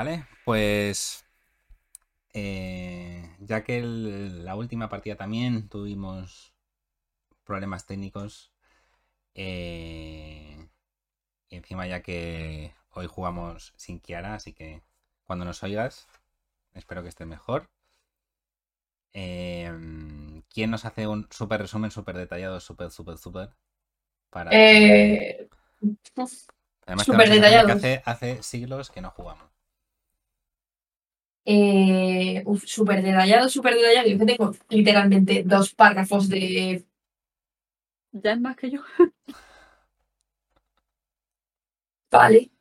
Vale, pues eh, ya que la última partida también tuvimos problemas técnicos, eh, y encima ya que hoy jugamos sin Kiara, así que cuando nos oigas, espero que esté mejor. Em, ¿Quién nos hace un súper resumen, súper detallado, súper, súper, súper? Para eh... Además, súper detallado. hace, siglos que no jugamos. Eh, súper detallado, súper detallado. Yo tengo literalmente dos párrafos de. Ya es más que yo. vale.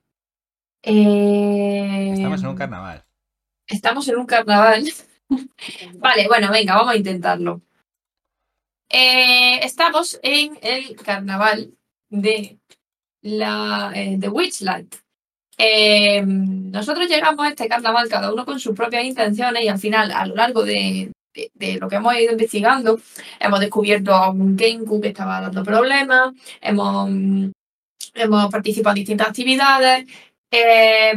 Eh... Estamos en un carnaval. Estamos en un carnaval. vale, bueno, venga, vamos a intentarlo. Eh, estamos en el carnaval de la eh, de Witchlight. Eh, nosotros llegamos a este carnaval cada uno con sus propias intenciones y al final, a lo largo de, lo que hemos ido investigando, hemos descubierto a un Genku que estaba dando problemas, hemos, hemos participado en distintas actividades.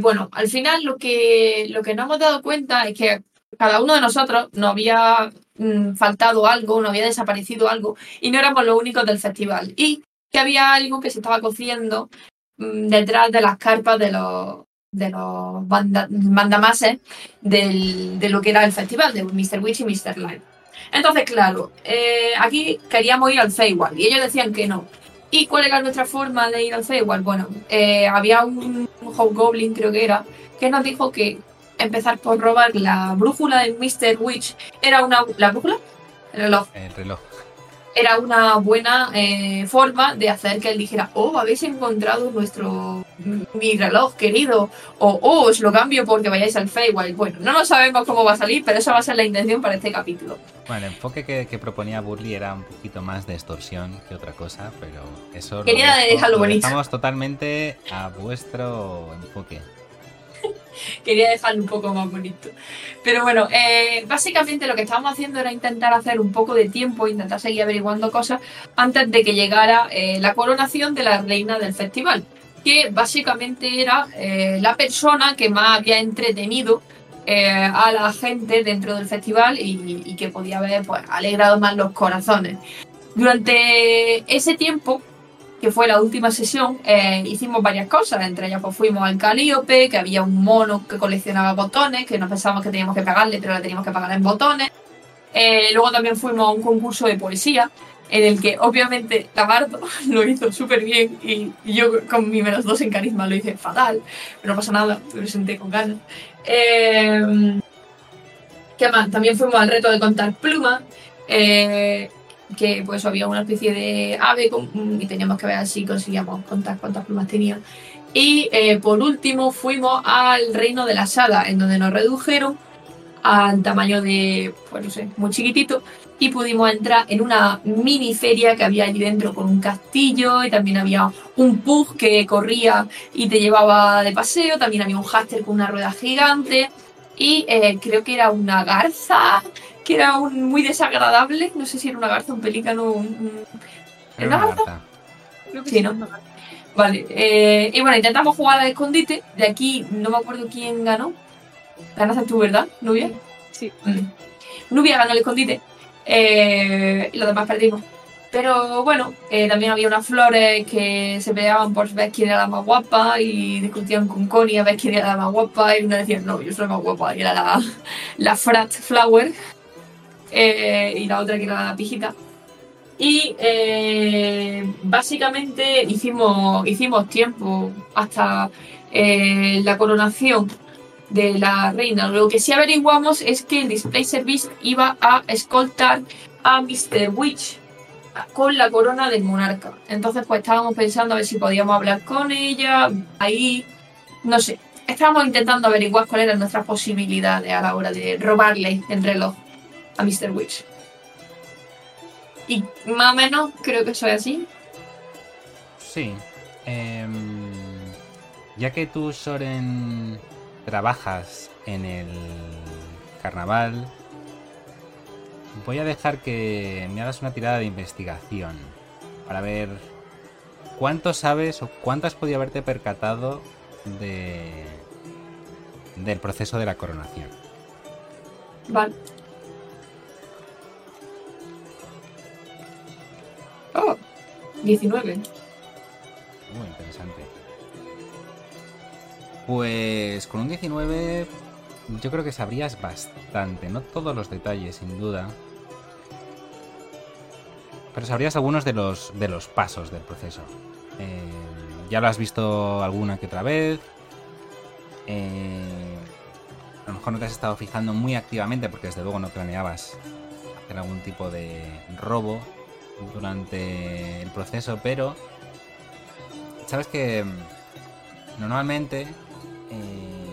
bueno, al final lo que, lo que nos hemos dado cuenta es que cada uno de nosotros nos había mm, faltado algo, nos había desaparecido algo y no éramos los únicos del festival. Y que había algo que se estaba cociendo detrás de las carpas de los de los mandamases de lo que era el festival de Mr. Witch y Mr. Light. Entonces, claro, eh, aquí queríamos ir al Feywild y ellos decían que no. ¿Y cuál era nuestra forma de ir al Feywild? Bueno, eh, había un, un Hobgoblin, creo que era, que nos dijo que empezar por robar la brújula de Mr. Witch era una... ¿La brújula? El reloj. El reloj. Era una buena eh, forma de hacer que él dijera, oh, habéis encontrado nuestro mi reloj querido, o oh, os lo cambio porque vayáis al Feywild. Bueno, no lo sabemos cómo va a salir, pero esa va a ser la intención para este capítulo. Bueno, el enfoque que, proponía Burley era un poquito más de extorsión que otra cosa, pero eso... Quería dejarlo bonito. Estamos totalmente a vuestro enfoque. quería dejarlo un poco más bonito. Pero bueno, eh, básicamente lo que estábamos haciendo era intentar hacer un poco de tiempo, intentar seguir averiguando cosas antes de que llegara eh, la coronación de la reina del festival, que básicamente era eh, la persona que más había entretenido a la gente dentro del festival y, que podía haber pues, alegrado más los corazones. Durante ese tiempo, que fue la última sesión, eh, hicimos varias cosas. Entre ellas, pues fuimos al Calíope, que había un mono que coleccionaba botones, que nos pensábamos que teníamos que pagarle, pero le teníamos que pagar en botones. Eh, luego también fuimos a un concurso de poesía, en el que obviamente Tabardo lo hizo súper bien y yo con mi menos dos en carisma lo hice fatal, pero no pasa nada, me presenté con ganas. Eh, ¿Qué más? También fuimos al reto de contar plumas. Eh, que pues había una especie de ave y teníamos que ver si conseguíamos cuántas plumas tenía. Y eh, por último fuimos al reino de la sala, en donde nos redujeron al tamaño de, pues no sé, muy chiquitito, y pudimos entrar en una mini feria que había allí dentro con un castillo y también había un pug que corría y te llevaba de paseo, también había un háster con una rueda gigante y eh, creo que era una garza que era un, muy desagradable. No sé si era una garza, un pelícano. Un... ¿Era una garza? Creo que sí, ¿no? Vale. Eh, y bueno, intentamos jugar al escondite. De aquí no me acuerdo quién ganó. Ganaste tú, ¿verdad, Nubia? Sí. Mm. Nubia ganó el escondite. Eh, y los demás perdimos. Pero bueno, eh, también había unas flores que se peleaban por ver quién era la más guapa y discutían con Connie a ver quién era la más guapa y una decía, no, yo soy la más guapa y era la, la Frat Flower. Eh, y la otra que era la pijita. Y eh, básicamente hicimos, hicimos tiempo hasta eh, la coronación de la reina. Lo que sí averiguamos es que el Display Service iba a escoltar a Mr. Witch con la corona del monarca. Entonces, pues estábamos pensando a ver si podíamos hablar con ella. Ahí, no sé. Estábamos intentando averiguar cuáles eran nuestras posibilidades a la hora de robarle el reloj a Mr. Witch. Y más o menos creo que soy así. Sí. Em, ya que tú, Soren, trabajas en el carnaval, voy a dejar que me hagas una tirada de investigación para ver cuánto sabes o cuánto has podido haberte percatado de del proceso de la coronación. Vale. Oh, 19. Muy interesante. Pues con un 19 yo creo que sabrías bastante, no todos los detalles sin duda, pero sabrías algunos de los, de los pasos del proceso. Eh, ya lo has visto alguna que otra vez. Eh, a lo mejor no te has estado fijando muy activamente porque desde luego no planeabas hacer algún tipo de robo durante el proceso, pero sabes que normalmente eh,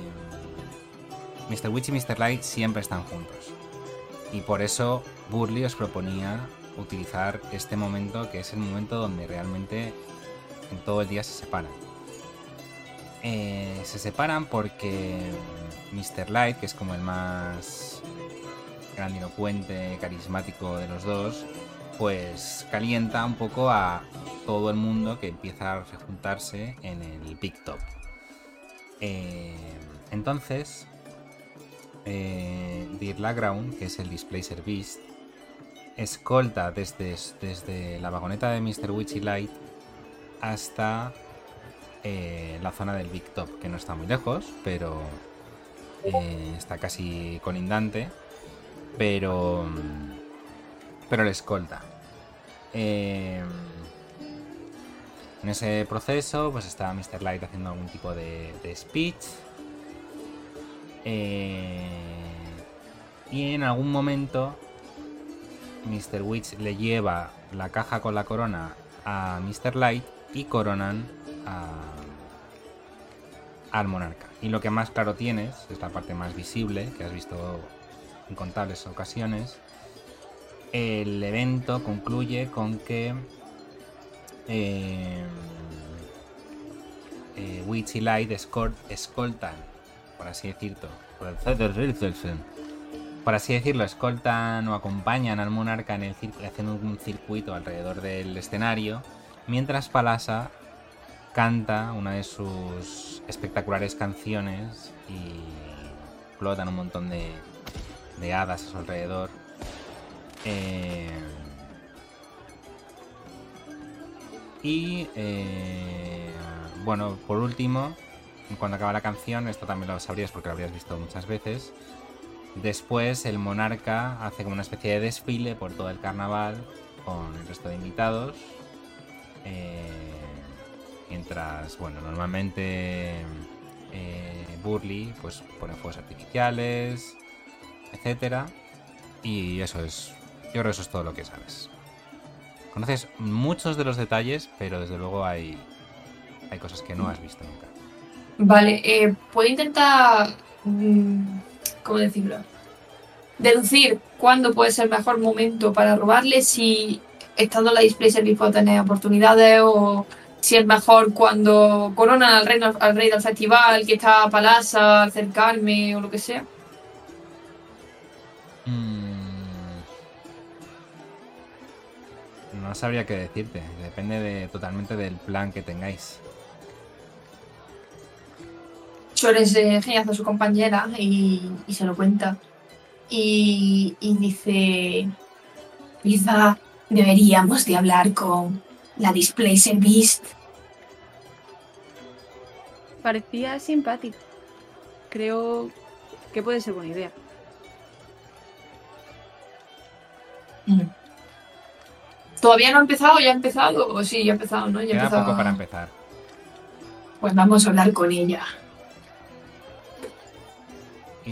Mr. Witch y Mr. Light siempre están juntos. Y por eso Burley os proponía utilizar este momento que es el momento donde realmente en todo el día se separan. Eh, se separan porque Mr. Light, que es como el más grandilocuente, carismático de los dos, pues calienta un poco a todo el mundo que empieza a juntarse en el Big Top. Eh, entonces, eh, Dirlaground, que es el Display Service, escolta desde, desde la vagoneta de Mr. Witchy Light hasta eh, la zona del Big Top, que no está muy lejos, pero eh, está casi colindante, pero, pero le escolta. Eh, en ese proceso, pues está Mr. Light haciendo algún tipo de, speech. y en algún momento Mr. Witch le lleva la caja con la corona a Mr. Light y coronan al monarca. Y lo que más claro tienes, es la parte más visible, que has visto en contables ocasiones, el evento concluye con que eh, eh, Witch y Light escoltan, por así decirlo, por así decirlo, escoltan o acompañan al monarca en el hacen un circuito alrededor del escenario, mientras Palasa canta una de sus espectaculares canciones y flotan un montón de, hadas a su alrededor. Eh, y eh, bueno, por último, cuando acaba la canción, esto también lo sabrías porque lo habrías visto muchas veces, Después el monarca hace como una especie de desfile por todo el carnaval con el resto de invitados. Eh, mientras, bueno, normalmente eh, Burley pues pone fuegos artificiales, etcétera. Y eso es, yo creo eso es todo lo que sabes. Conoces muchos de los detalles, pero desde luego hay, hay cosas que no has visto nunca. Vale, eh, puedo intentar mm, ¿cómo decirlo? Deducir cuándo puede ser el mejor momento para robarle, si estando en la display service puedo tener oportunidades o si es mejor cuando coronan al rey, al rey del festival que está a Palasa, acercarme o lo que sea. No sabría qué decirte, depende de, totalmente del plan que tengáis. Chores de a su compañera y, se lo cuenta. Y, dice, quizá deberíamos de hablar con la Display Service. Parecía simpático. Creo que puede ser buena idea. Mm. ¿Todavía no ha empezado? ¿Ya ha empezado? O sí, ya ha empezado, ¿no? Ya ha empezado. poco para empezar. Pues vamos a hablar con ella.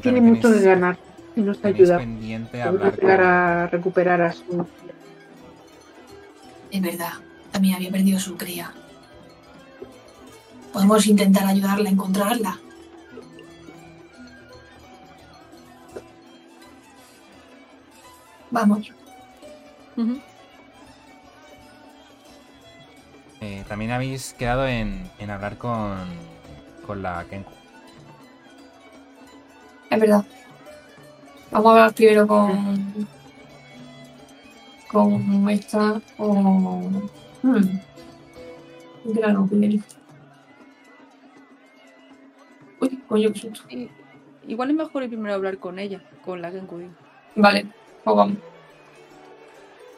Tiene mucho de ganar y nos ayuda. Pendiente a, llegar a recuperar a su. Es verdad, también había perdido su cría. Podemos intentar ayudarla a encontrarla. Vamos. Eh, también habéis quedado en, en hablar con, con la Kenku. Es verdad. Vamos a hablar primero con. con esta. o. Hmm. Grano Uy, coño, qué susto. igual es mejor ir primero a hablar con ella, con la Kenku. Vale, pues vamos.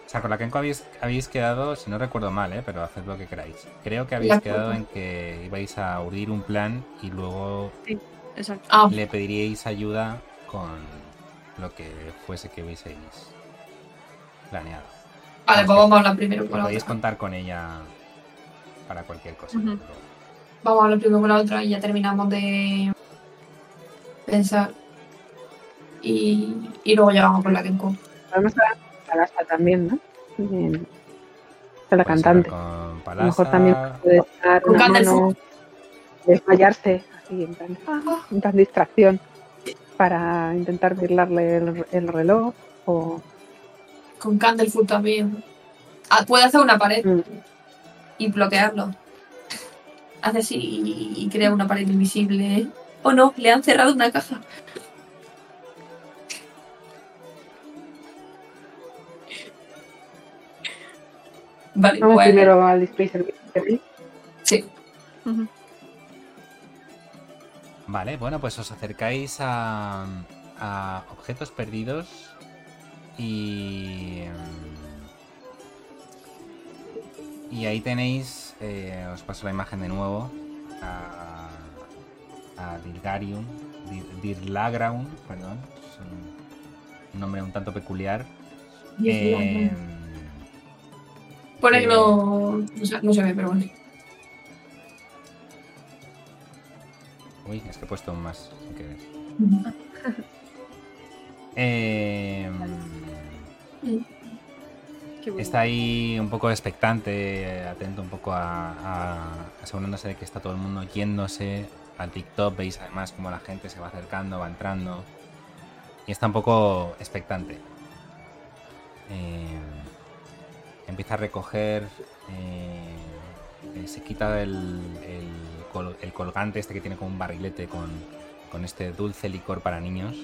O sea, con la Kenko habéis, habéis quedado, si no recuerdo mal, ¿eh? pero haced lo que queráis. Creo que habéis quedado en que ibais a urdir un plan y luego sí. Ah. le pediríais ayuda con lo que fuese que hubieseis planeado. Vale, pues vamos a hablar primero con la Podéis otra. contar con ella para cualquier cosa. Pero- Vamos a hablar primero con la otra y ya terminamos de pensar. Y, y luego ya vamos con la Kenko. Podemos hablar con Palasta también, ¿no? Bien. La cantante. A lo mejor Palasa, también puede estar Con una Candlefoot. mano, desmayarse, así, en plan, ah, en plan distracción, para intentar burlarle el, el reloj o... Con Candlefoot también. Ah, puede hacer una pared Mm. y bloquearlo. Hace así y, y crea una pared invisible. O no, le han cerrado una caja. Vale, Vamos pues. primero al display service. Sí. Vale, bueno, pues os acercáis a, a objetos perdidos y... mm, Y ahí tenéis, eh, os paso la imagen de nuevo, a, a Dirgarium, Dir- Dirlagraun, perdón, es un, un nombre un tanto peculiar. Eh, Pone que eh, no, no, se, no se ve, pero bueno. uy, es que he puesto un más sin querer. Eh. Está ahí un poco expectante, atento un poco a, a- asegurándose de que está todo el mundo yéndose al TikTok. Veis además como la gente se va acercando, va entrando. Y está un poco expectante. Eh, empieza a recoger. eh, eh, se quita el, el col- el colgante este que tiene como un barrilete con, con este dulce licor para niños.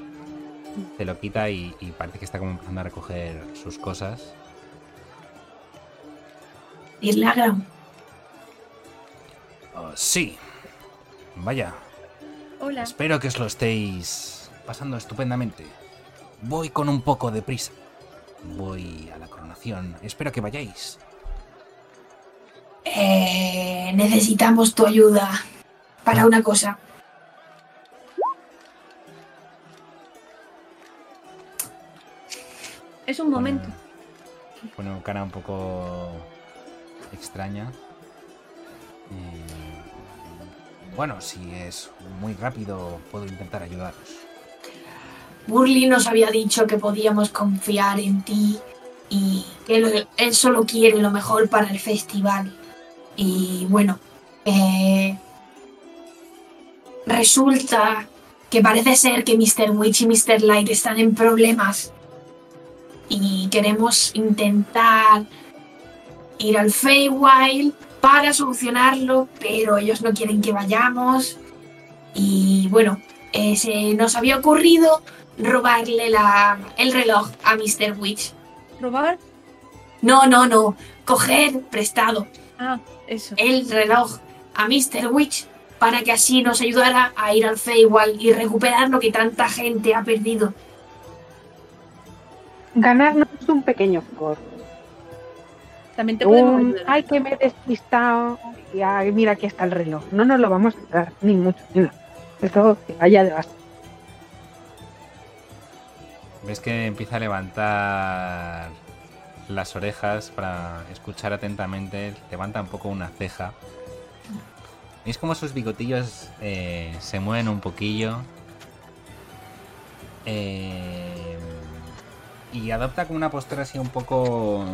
Se lo quita y, y parece que está como empezando a recoger sus cosas. La gran. Oh, sí. Vaya, Hola. espero que os lo estéis pasando estupendamente. Voy con un poco de prisa. Voy a la coronación. Espero que vayáis. Eh, necesitamos tu ayuda para una cosa. Es un momento. Pone, pone cara un poco extraña. Eh, bueno, si es muy rápido, puedo intentar ayudaros. Burley nos había dicho que podíamos confiar en ti y que lo- él solo quiere lo mejor para el festival. Y bueno, eh, resulta que parece ser que Mr. Witch y Mr. Light están en problemas y queremos intentar ir al Feywild para solucionarlo, pero ellos no quieren que vayamos. Y bueno, eh, se nos había ocurrido robarle la, el reloj a Mr. Witch. ¿Robar? No, no, no. Coger prestado Ah, eso. el reloj a Mr. Witch para que así nos ayudara a ir al Feywild y recuperar lo que tanta gente ha perdido. Ganarnos un pequeño favor. También te podemos Un, ayudar. ay, que me he despistado. Y ay, mira, aquí está el reloj. No nos lo vamos a dar, ni mucho, ni nada. Eso que vaya de base. Ves que empieza a levantar las orejas para escuchar atentamente. Levanta un poco una ceja. Es como sus bigotillos eh, se mueven un poquillo. Eh, y adopta como una postura así un poco...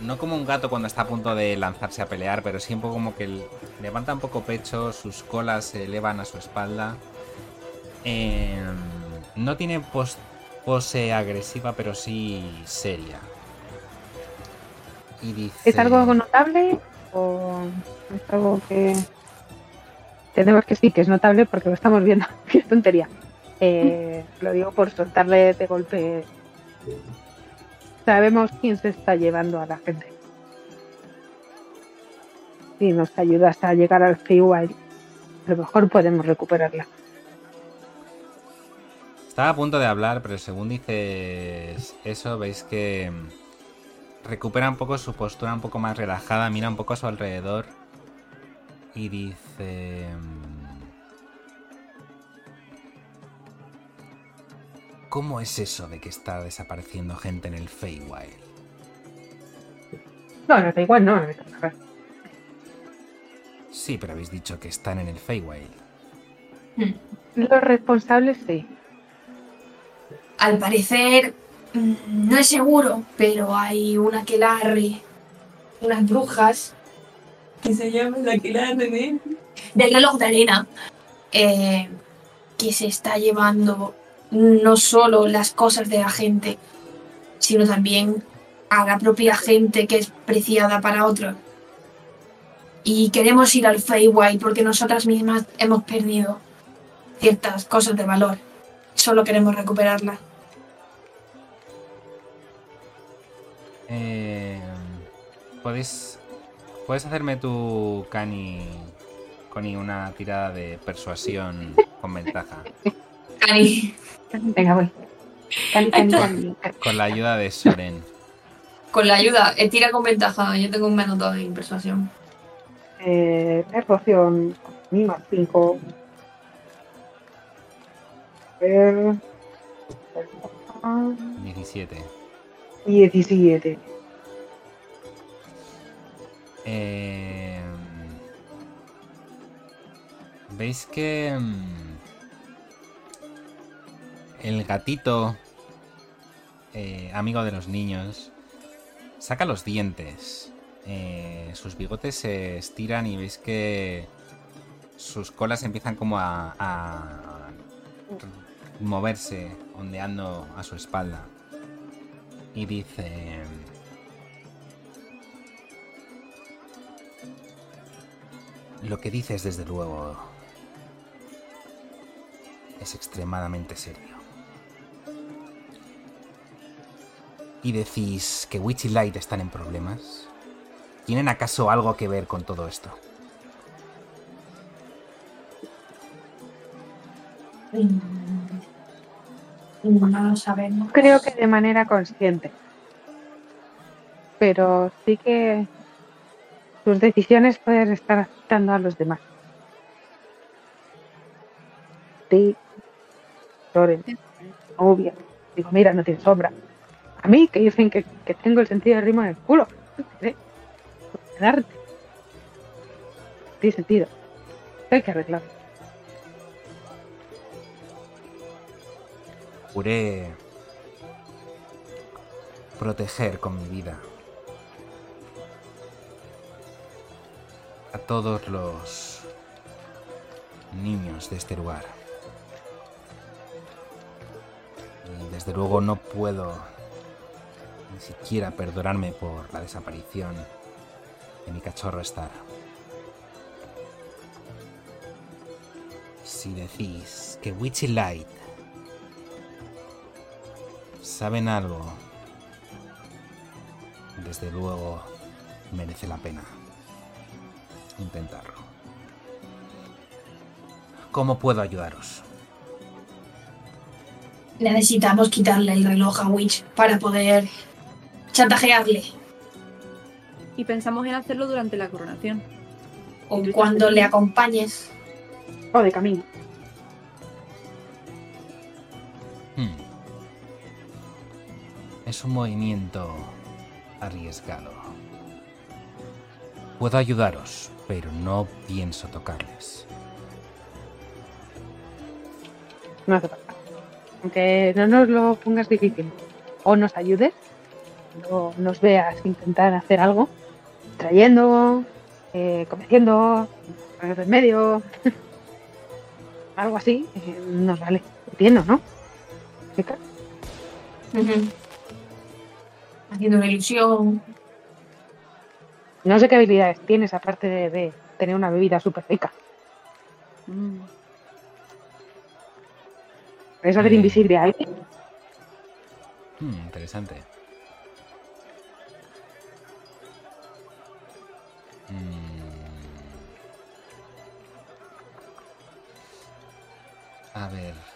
No como un gato cuando está a punto de lanzarse a pelear, pero sí un poco como que levanta un poco pecho, sus colas se elevan a su espalda. Eh, no tiene pos- pose agresiva, pero sí seria. Y dice... ¿Es algo notable o es algo que tenemos que sí que es notable porque lo estamos viendo? Qué tontería. Eh, lo digo por soltarle de golpe. Sabemos quién se está llevando a la gente. Si nos ayudas a llegar al Feywild, a lo mejor podemos recuperarla. Estaba a punto de hablar, pero según dices eso, veis que recupera un poco su postura un poco más relajada, mira un poco a su alrededor y dice... ¿Cómo es eso de que está desapareciendo gente en el Feywild? No, no, da igual, no. no, no. Sí, pero habéis dicho que están en el Feywild. Los responsables sí. Al parecer, mm, no es seguro, pero hay una Aquelarre, unas brujas, que se llaman la Aquelarre de... del reloj de arena, eh, que se está llevando no solo las cosas de la gente, sino también a la propia gente que es preciada para otros. Y queremos ir al Feywild porque nosotras mismas hemos perdido ciertas cosas de valor. Solo queremos recuperarlas. Eh, ¿Puedes, puedes hacerme tu Cani, Connie, una tirada de persuasión con ventaja? Cani, Venga, voy. Cali, cali, cali. Con la ayuda de Soren. con la ayuda, eh, tira con ventaja. Yo tengo un menos 2 en persuasión. Eh, persuasión, mi más 5. Eh, 17. 17. Eh, ¿Veis que mm, el gatito, eh, amigo de los niños, saca los dientes? Eh, sus bigotes se estiran y veis que sus colas empiezan como a, a moverse, ondeando a su espalda. Y dice... Lo que dices, desde luego, es extremadamente serio. ¿Y decís que Witch Light están en problemas? ¿Tienen acaso algo que ver con todo esto? No lo sabemos. Creo que de manera consciente. Pero sí que sus decisiones pueden estar afectando a los demás. Sí. Loren. Obvio. Digo, mira, no tiene sombra. A mí, que dicen que, que tengo el sentido del ritmo en el culo. ¿Eh? Darte. Tiene sentido. Hay que arreglarlo. Juré proteger con mi vida a todos los niños de este lugar. Y desde luego no puedo ni siquiera perdonarme por la desaparición de mi cachorro Star. Si decís que Witchy Light saben algo, desde luego merece la pena intentarlo. ¿Cómo puedo ayudaros? Necesitamos quitarle el reloj a Witch para poder chantajearle. Y pensamos en hacerlo durante la coronación. O cuando le acompañes. O de camino. Un movimiento arriesgado. Puedo ayudaros, pero no pienso tocarles. No hace falta. Aunque no nos lo pongas difícil. O nos ayudes. O nos veas intentar hacer algo. Trayendo, eh, convenciendo, poner en medio. algo así. eh, nos vale. Entiendo, ¿no? Chica, Haciendo una ilusión. No sé qué habilidades tienes aparte de, de tener una bebida súper rica. Mm. ¿Puedes hacer Eh. invisible a alguien? Hmm, interesante. Mm. A ver.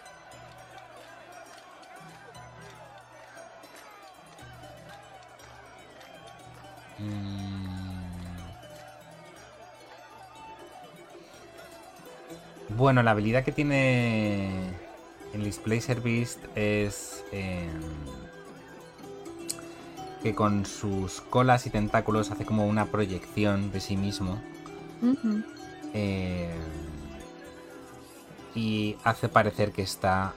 Bueno, la habilidad que tiene el Display Service es em, que con sus colas y tentáculos hace como una proyección de sí mismo eh, y hace parecer que está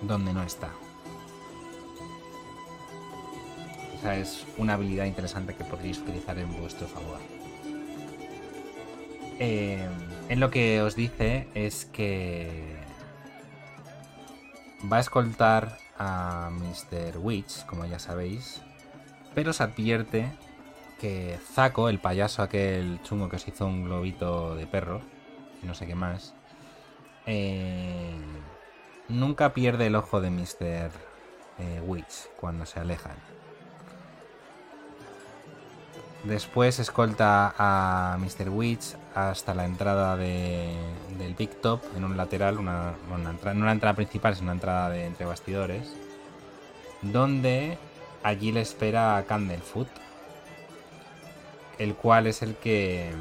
donde no está. O sea, es una habilidad interesante que podréis utilizar en vuestro favor. Eh, en lo que os dice es que va a escoltar a Mr. Witch, como ya sabéis, pero os advierte que Zaco, el payaso aquel chungo que os hizo un globito de perro, y no sé qué más, eh, nunca pierde el ojo de Mr. eh, Witch cuando se alejan. Después escolta a Mr. Witch hasta la entrada de- del Big Top en un lateral, una, entrada- no una entrada principal, es una entrada de entre bastidores, donde allí le espera a Candlefoot, el cual es el que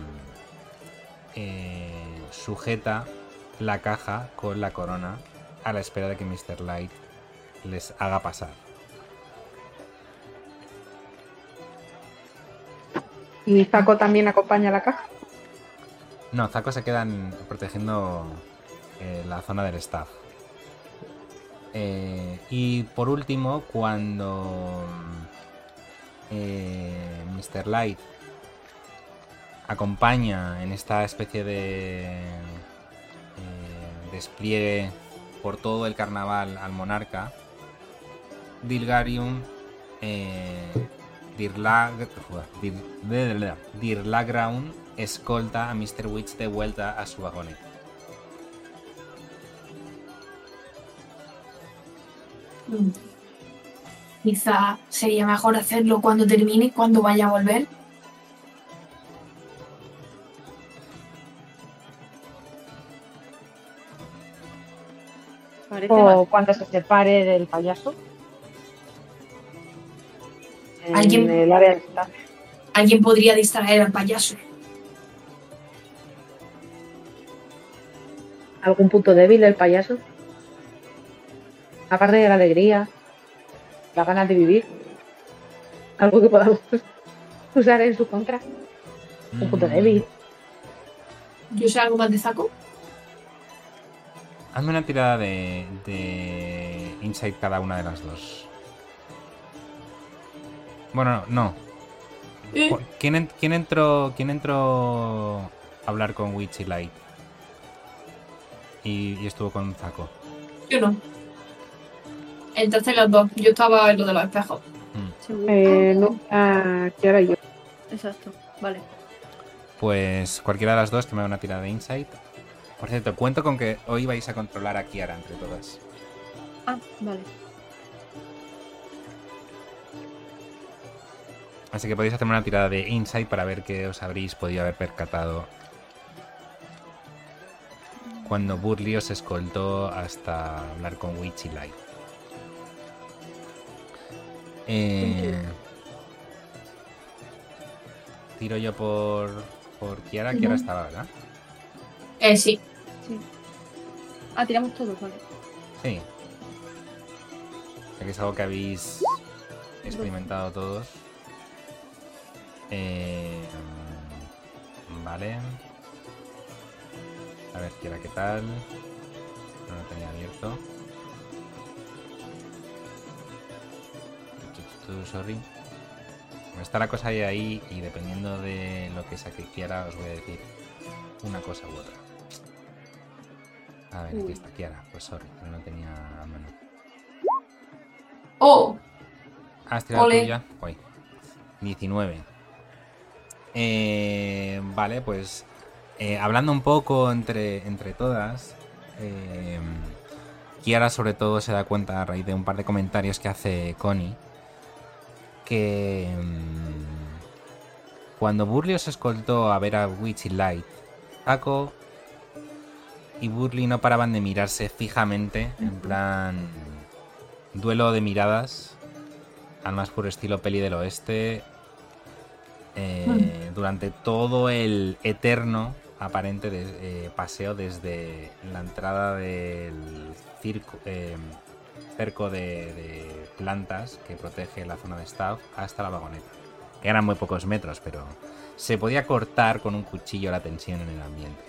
eh, sujeta la caja con la corona a la espera de que Mr. Light les haga pasar. Y Zaco también acompaña la caja. No, Zaco se quedan protegiendo eh, la zona del staff. Eh, y por último, cuando eh, Mr. Light acompaña en esta especie de despliegue por todo el carnaval al monarca, Dilgarium Dirlag- Dir- Dirlagraun escolta a Mr. Witch de vuelta a su. Mm. Quizá sería mejor hacerlo cuando termine, cuando vaya a volver. O cuando se separe del payaso. En Alguien- el área de staff. Alguien podría distraer al payaso. ¿Algún punto débil del payaso? Aparte de la alegría, las ganas de vivir. Algo que podamos usar en su contra. Un punto Mm, débil. Yo sé algo más de Zaco. Hazme una tirada de, de insight cada una de las dos. Bueno, no. Eh, ¿Quién, en- quién entró, ¿Quién entró a hablar con Witch y Light? Y, y estuvo con Zaco. yo no. Entonces los dos. Yo estaba en lo de los espejos. Mm. Eh, no, ah, Kiara y yo. Exacto. Vale. Pues cualquiera de las dos que me haga una tirada de insight. Por cierto, cuento con que hoy vais a controlar a Kiara entre todas. Ah, vale. Así que podéis hacerme una tirada de insight para ver qué os habréis podido haber percatado cuando Burley os escoltó hasta hablar con Witch y Light. Eh, tiro yo por, por Kiara. Kiara estaba, ¿verdad? Eh, sí. Sí. Ah, tiramos todos, vale. Sí. Que es algo que habéis experimentado todos. Eh, vale. A ver, Kiara, ¿qué tal? No lo tenía abierto. Sorry. Está la cosa ahí, ahí y dependiendo de lo que saque Kiara os voy a decir una cosa u otra. A ver, aquí está Kiara. Pues sorry, no tenía a mano. Oh, ¿Has tirado tuya? Guay. 19. Eh, vale, pues eh, hablando un poco entre, entre todas, eh, Kiara sobre todo se da cuenta a raíz de un par de comentarios que hace Connie que mm, cuando Burley os escoltó a ver a Witchy Light, Paco y Burley no paraban de mirarse fijamente, en plan duelo de miradas, al más puro estilo peli del oeste. Eh, durante todo el eterno aparente eh, paseo desde la entrada del eh, cerco de, de plantas que protege la zona de staff hasta la vagoneta. Que eran muy pocos metros, pero se podía cortar con un cuchillo la tensión en el ambiente.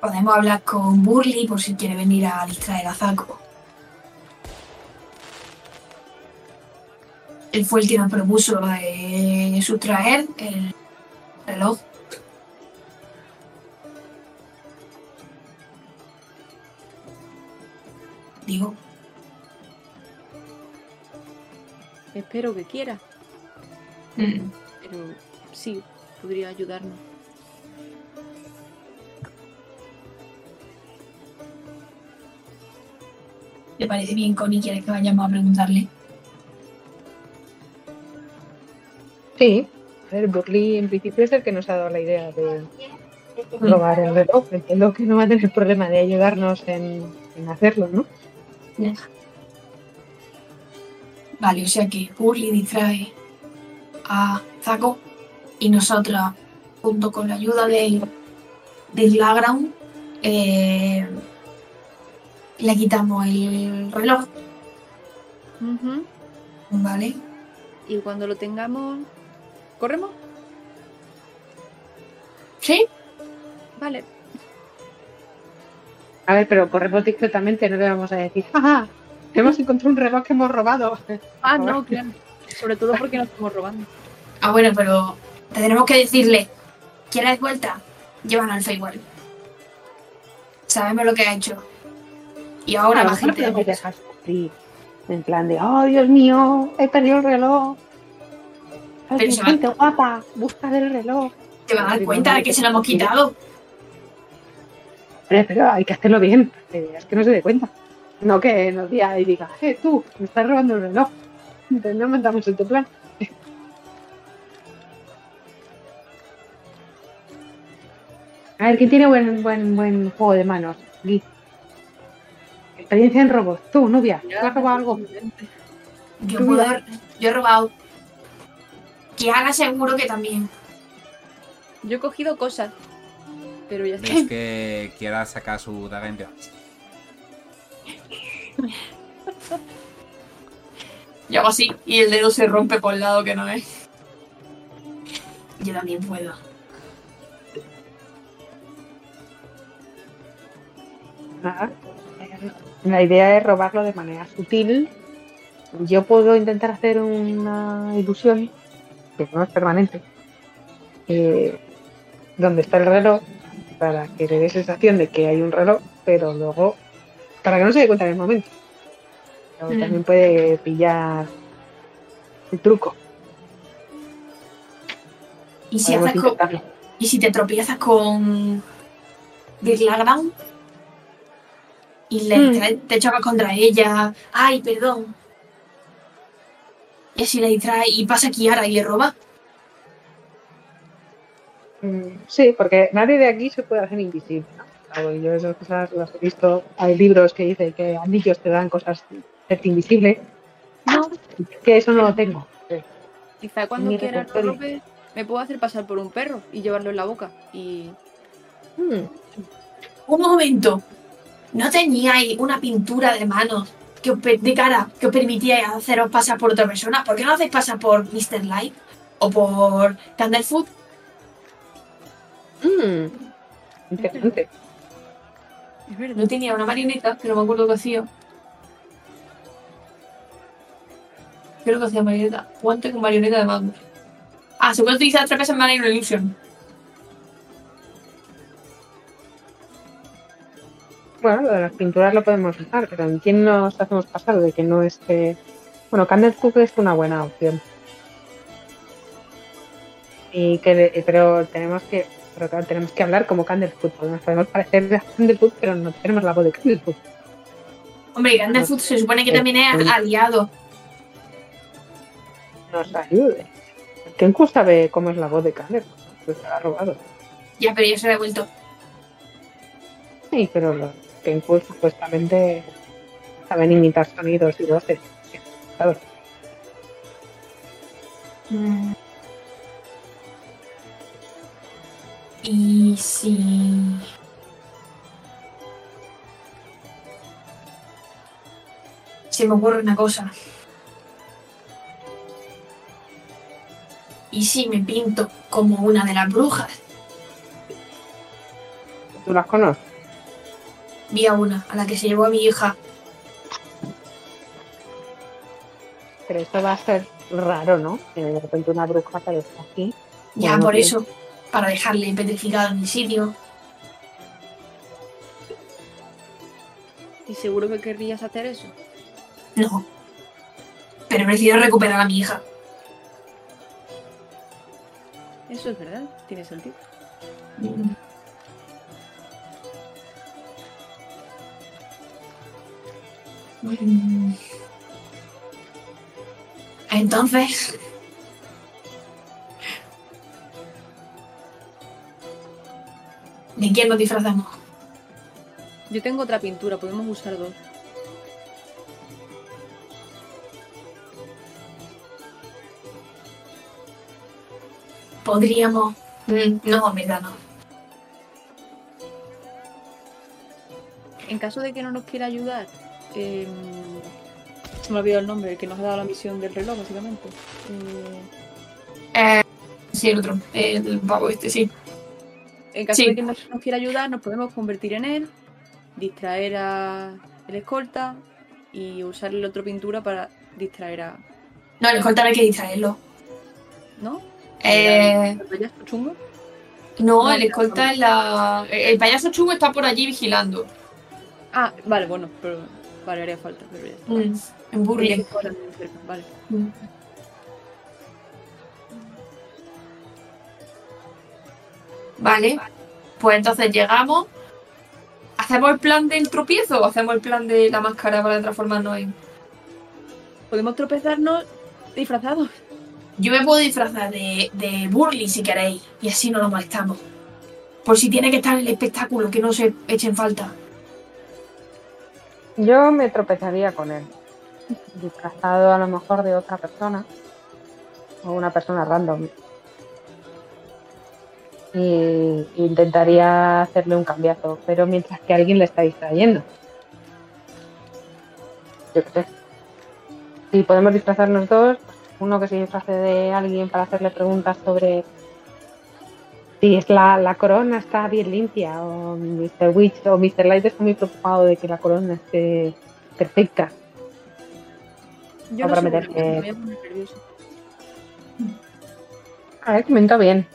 Podemos hablar con Burley por si quiere venir a distraer a Zaco. Él fue el que nos propuso de sustraer el reloj. Digo, Espero que quiera, mm, pero sí, podría ayudarnos. ¿le parece bien, Connie? ¿Quiere que vayamos a preguntarle? Sí. A ver, Burley en principio es el que nos ha dado la idea de robar el reloj. Entiendo que no va a tener problema de ayudarnos en, en hacerlo, ¿no? Vale, o sea que Burley distrae a Zaco y nosotros, junto con la ayuda de, de Glaground, eh, le quitamos el reloj, Ujú. ¿vale? Y cuando lo tengamos, ¿corremos? ¿Sí? Vale. A ver, pero corremos discretamente, no le vamos a decir, ¡ajá! Hemos encontrado un reloj que hemos robado. Ah, Ahora. no, claro. Sobre todo porque nos estamos robando. Ah, bueno, pero tendremos que decirle, ¿quieres vuelta? Llévanos al Feywild. Sabemos lo que ha hecho. Y ahora a lo la gente... podemos dejar así, en plan de, ¡oh, Dios mío! He perdido el reloj. Ay, Pero va- gente guapa, busca el reloj. te va a dar cuenta de que se lo hemos quitado. Pero, pero hay que hacerlo bien, es que no se dé cuenta. No que nos diga y diga, eh, tú, me estás robando el reloj. Entonces no montamos en tu plan. A ver, ¿quién tiene buen, buen, buen juego de manos? Gui. Experiencia en robos. Tú, Nubia, ¿tú has robado algo? Puedo... Yo he robado. Que haga seguro que también. Yo he cogido cosas. Pero ya está. ¿Ves que quiera sacar su daga en Yo hago así y el dedo se rompe por el lado que no es. Yo también puedo. Nada. La idea es robarlo de manera sutil. Yo puedo intentar hacer una ilusión, que no es permanente, eh, donde está el reloj, para que le dé sensación de que hay un reloj, pero luego, para que no se dé cuenta en el momento. Pero Mm. también puede pillar el truco. Y si, haces co- intentarlo. y si te tropiezas con Virlagram y le Mm. distraes- te chocas contra ella, ay, perdón. Y así le distrae y pasa Kiara y le roba. Mm, Sí, porque nadie de aquí se puede hacer invisible. ¿no? Yo esas cosas las he visto. Hay libros que dicen que anillos te dan cosas hacerte invisible. No, Que eso no lo tengo. quizá cuando Mi quiera robe, me puedo hacer pasar por un perro y llevarlo en la boca. Y Mm, Un momento. ¿No teníais una pintura de manos que os de cara que os permitía haceros pasar por otra persona? ¿Por qué no hacéis pasar por Mr. Light o por Candlefoot? mm. Interesante. es verdad. No tenía una marioneta, que no me acuerdo qué hacía. Creo que hacía marioneta. Guante con marioneta de mando. Ah, se puede utilizar tres veces Mana Illusion. Bueno, lo de las pinturas lo podemos usar, pero ¿en quién nos hacemos pasar de que no esté. Bueno, Candlecook es una buena opción. Y que, pero tenemos que, pero claro, tenemos que hablar como Candlefoot, porque nos podemos parecer a Candlefoot, pero no tenemos la voz de Candlefoot. Hombre, Candlefoot se supone que también es aliado. Nos ayude. Kenku sabe cómo es la voz de Candlefoot, pues se la ha robado. Ya, pero ya se le ha vuelto. Sí, pero los Kenku supuestamente saben imitar sonidos y voces. Claro. Mm. Y si... Se me ocurre una cosa. ¿Y si me pinto como una de las brujas? ¿Tú las conoces? Vi a una, a la que se llevó a mi hija. Pero esto va a ser raro, ¿no? Que de repente una bruja aparezca aquí. Ya Bueno, por eso, para dejarle petrificado en el sitio. ¿Y seguro que querrías hacer eso? No. Pero prefiero recuperar a mi hija. Eso es verdad, tiene sentido. Mm. Entonces... ¿De quién nos disfrazamos? Yo tengo otra pintura, podemos usar dos. Podríamos... Mm, No, verdad no. En caso de que no nos quiera ayudar, eh, se me ha olvidado el nombre, el que nos ha dado la misión del reloj, básicamente. Eh, sí, el otro. El pavo este, sí. en caso Sí. de que no nos quiera ayudar, nos podemos convertir en él, distraer a el escolta y usar la otra pintura para distraer a. No, el escolta no hay que distraerlo. ¿No? Eh, ¿El payaso chungo? no, No, el escolta es la... El payaso chungo está por allí vigilando. Ah, vale, bueno, pero. Vale, haría falta, pero ya está. Mm, en Burley. Vale. Mm. Vale, pues entonces llegamos. ¿Hacemos el plan del tropiezo o hacemos el plan de la máscara para transformarnos en.? Podemos tropezarnos disfrazados. Yo me puedo disfrazar de, de Burley si queréis, y así no lo molestamos. Por si tiene que estar el espectáculo, que no se echen falta. Yo me tropezaría con él. Disfrazado a lo mejor de otra persona. O una persona random. Y intentaría hacerle un cambiazo, pero mientras que alguien le está distrayendo. Yo qué sé. Si podemos disfrazarnos dos, uno que se disfrace de alguien para hacerle preguntas sobre si es la, la corona está bien limpia o Mr. Witch o Mr. Light está muy preocupado de que la corona esté perfecta. Yo no sé, meter por que- qué, me voy a poner nerviosa. A ver, comentó bien.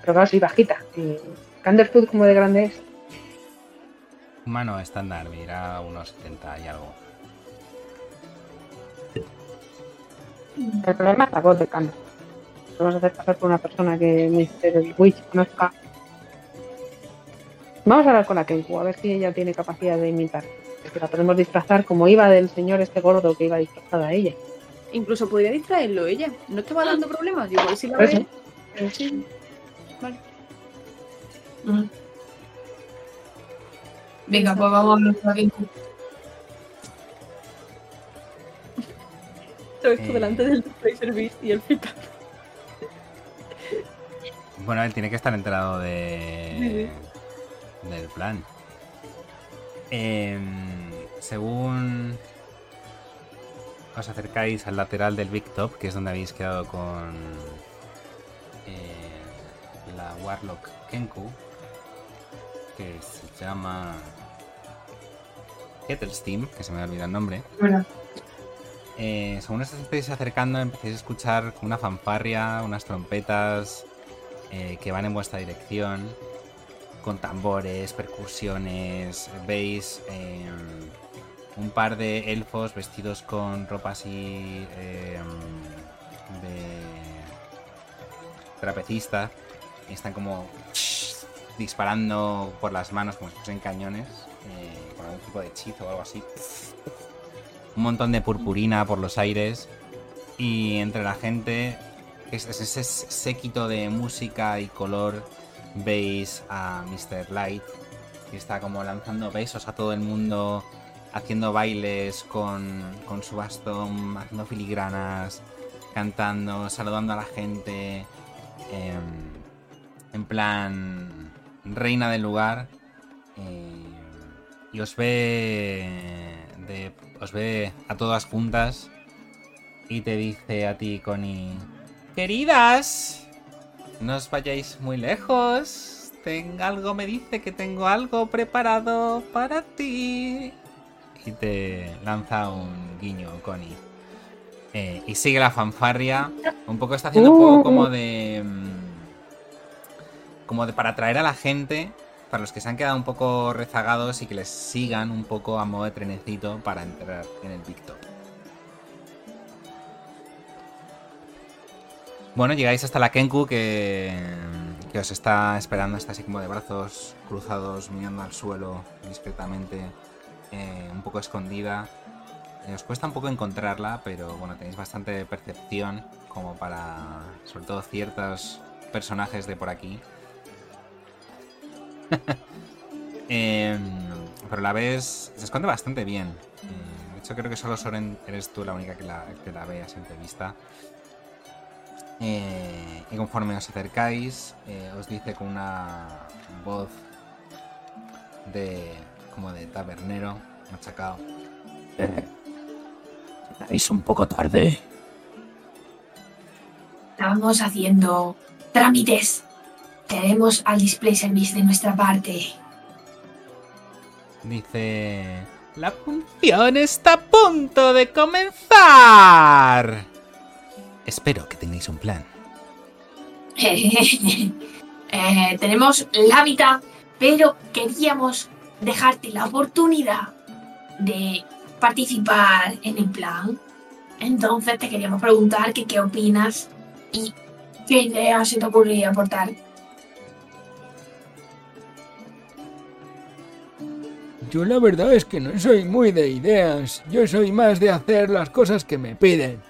Pero claro, soy bajita. Canderfoot como de grande es. Humano estándar, medirá unos 70 y algo. El problema es la voz de Canderfoot. Vamos a hacer pasar por una persona que Mr. Witch conozca. Vamos a hablar con la Kenku, a ver si ella tiene capacidad de imitar. Que la podemos disfrazar como iba del señor este gordo que iba disfrazada a ella. Incluso podría distraerlo ella. No estaba dando problemas. Yo igual si la Pues ve. sí. pero sí. Vale. Mm. Venga, pues vamos a hablar con la Kenku. Todo esto Eh. delante del Fraser Beast y el Fita. Bueno, él tiene que estar enterado de del plan. Em, según os acercáis al lateral del Big Top, que es donde habéis quedado con eh, la Warlock Kenku, que se llama Kettlesteam, que se me ha olvidado el nombre. Bueno, Eh, según os estáis acercando, empecéis a escuchar una fanfarria, unas trompetas eh, que van en vuestra dirección, con tambores, percusiones. Veis eh, un par de elfos vestidos con ropa así eh, de trapecista. Y están como disparando por las manos como si fuesen cañones, eh, con algún tipo de hechizo o algo así un montón de purpurina por los aires y entre la gente ese séquito de música y color veis a Mr. Light que está como lanzando besos a todo el mundo haciendo bailes con, con su bastón haciendo filigranas cantando, saludando a la gente, em, en plan reina del lugar. eh, y os ve, os ve a todas juntas y te dice a ti, Connie, queridas, no os vayáis muy lejos. Tengo algo, me dice que tengo algo preparado para ti. Y te lanza un guiño, Connie. Eh, y sigue la fanfarria. Un poco está haciendo un poco como de. mm, Como de para atraer a la gente. Para los que se han quedado un poco rezagados y que les sigan un poco a modo de trenecito para entrar en el Big Top. Bueno, llegáis hasta la Kenku que, os está esperando. Está así como de brazos cruzados, mirando al suelo discretamente, eh, un poco escondida. Eh, os cuesta un poco encontrarla, pero bueno, tenéis bastante percepción como para, sobre todo, ciertos personajes de por aquí. Em, pero la ves, se esconde bastante bien. Eh, de hecho, creo que solo Soren eres tú la única que la, que la ve vista. Eh, y conforme os acercáis, eh, os dice con una voz de como de tabernero machacado. Eh, Llegáis un poco tarde. Estábamos haciendo trámites. Tenemos al display service de nuestra parte. Dice... La función está a punto de comenzar. Espero que tengáis un plan. Eh, tenemos la mitad, pero queríamos dejarte la oportunidad de participar en el plan. Entonces te queríamos preguntar que qué opinas y qué ideas se te ocurriría aportar. Yo la verdad es que no soy muy de ideas. Yo soy más de hacer las cosas que me piden.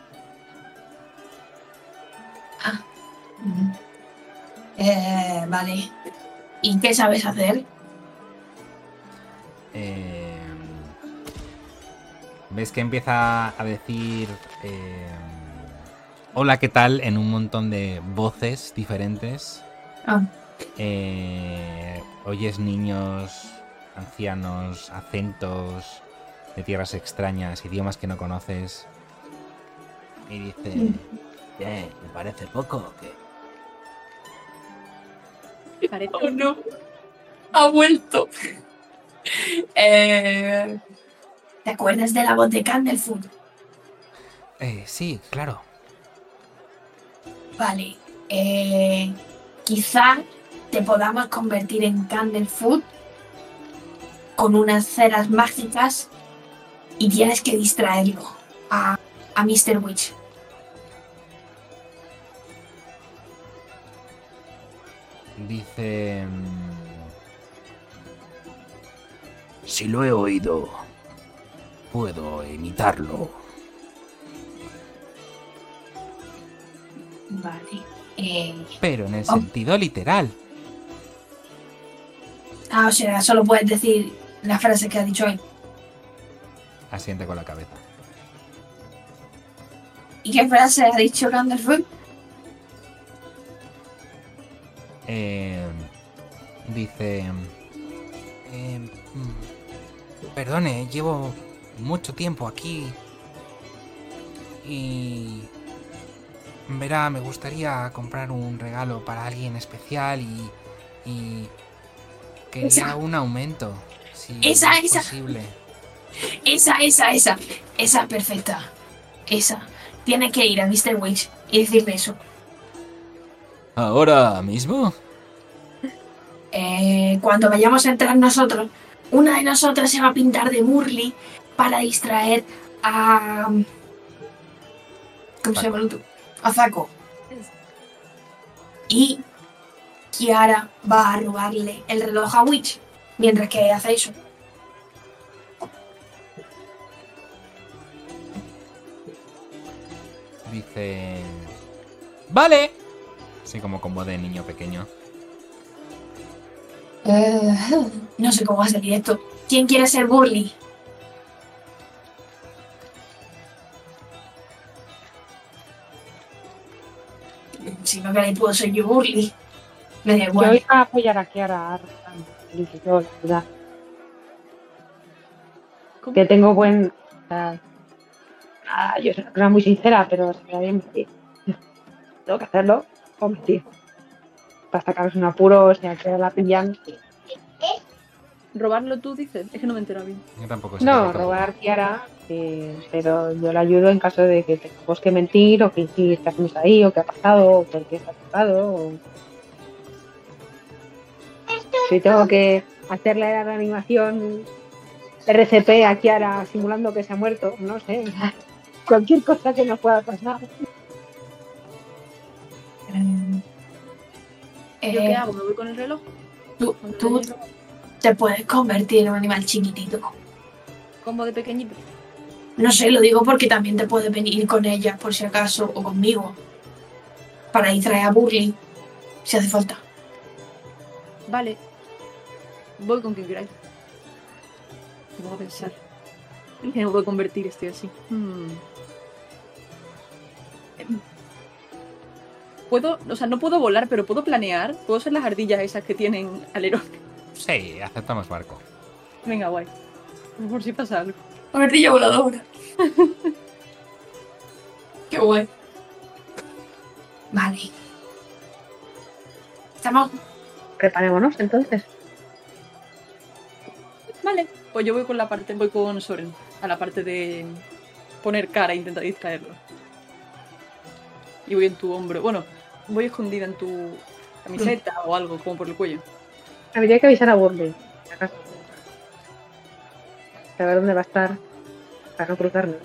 Eh, vale. ¿Y qué sabes hacer? Eh, Ves que empieza a decir... eh, Hola, ¿qué tal? En un montón de voces diferentes. Ah. Eh, oyes niños, ancianos, acentos de tierras extrañas, idiomas que no conoces. Y dice... ¿Qué? ¿Me parece poco o qué? Parece Oh no. Ha vuelto. Eh, ¿Te acuerdas de la voz de Candlefoot? "Eh, sí, claro. Vale. Eh, quizá te podamos convertir en Candlefoot con unas ceras mágicas y tienes que distraerlo a, a Mr. Witch. Dice... mm, Si lo he oído, puedo imitarlo. Vale. Eh, Pero en el Oh. sentido literal. ah, o sea, solo puedes decir la frase que ha dicho él. Asiente con la cabeza. ¿Y qué frase ha dicho Candlefoot? Eh, dice... eh, perdone, llevo mucho tiempo aquí. Y... Verá, me gustaría comprar un regalo para alguien especial y... y quería Esa. un aumento. Si Esa, es esa. posible. Esa, esa, esa. Esa perfecta. Esa. Tienes que ir a Mr. Witch y decirle eso. ¿Ahora mismo? Eh, cuando vayamos a entrar nosotros, una de nosotras se va a pintar de Murley para distraer a. ¿Cómo se llama el otro? A Zaco. Y Kiara va a robarle el reloj a Witch mientras que hace eso. Dice... Vale. Así como con voz de niño pequeño. Eh, no sé cómo va a salir esto. ¿Quién quiere ser Burley? si no queréis puedo ser yo Burly. Me da Yo igual. iba a apoyar a Kiara a que yo, la verdad. ¿Cómo? Que tengo buen. ah, yo soy una persona muy sincera, pero se me da bien mentir. Tengo que hacerlo o mentir. Para sacaros un apuro, o sea, que la pillan. ¿Robarlo tú, dices? Es que no me entero bien. Yo tampoco sé No, robar Kiara, eh, pero yo le ayudo en caso de que tengamos que mentir o que sí, hacemos ahí, o qué ha pasado, o por qué está pasado. O... Si tengo que hacerle la reanimación RCP a Kiara simulando que se ha muerto, no sé. Cualquier cosa que nos pueda pasar. ¿Yo qué hago? ¿Me voy con el reloj? tú, ¿Con el tú reloj? te puedes convertir en un animal chiquitito. Combo de pequeñito. No sé, lo digo porque también te puedes venir con ella, por si acaso, o conmigo. Para distraer a Burly, si hace falta. Vale. Voy con quien queráis. Voy a pensar. ¿En qué me puedo convertir? Estoy así. Hmm. Puedo, o sea, no puedo volar, pero puedo planear. Puedo ser las ardillas esas que tienen alerón. Sí, aceptamos barco. Venga, guay. Por si pasa algo. Ardilla voladora. Qué guay. Vale. Estamos. Preparémonos entonces. Vale. Pues yo voy con la parte, voy con Soren. A la parte de poner cara e intentar distraerlo. Y voy en tu hombro. Bueno, voy escondida en tu camiseta o algo, como por el cuello. Habría que avisar a acaso. Saber dónde va a estar para no cruzarnos.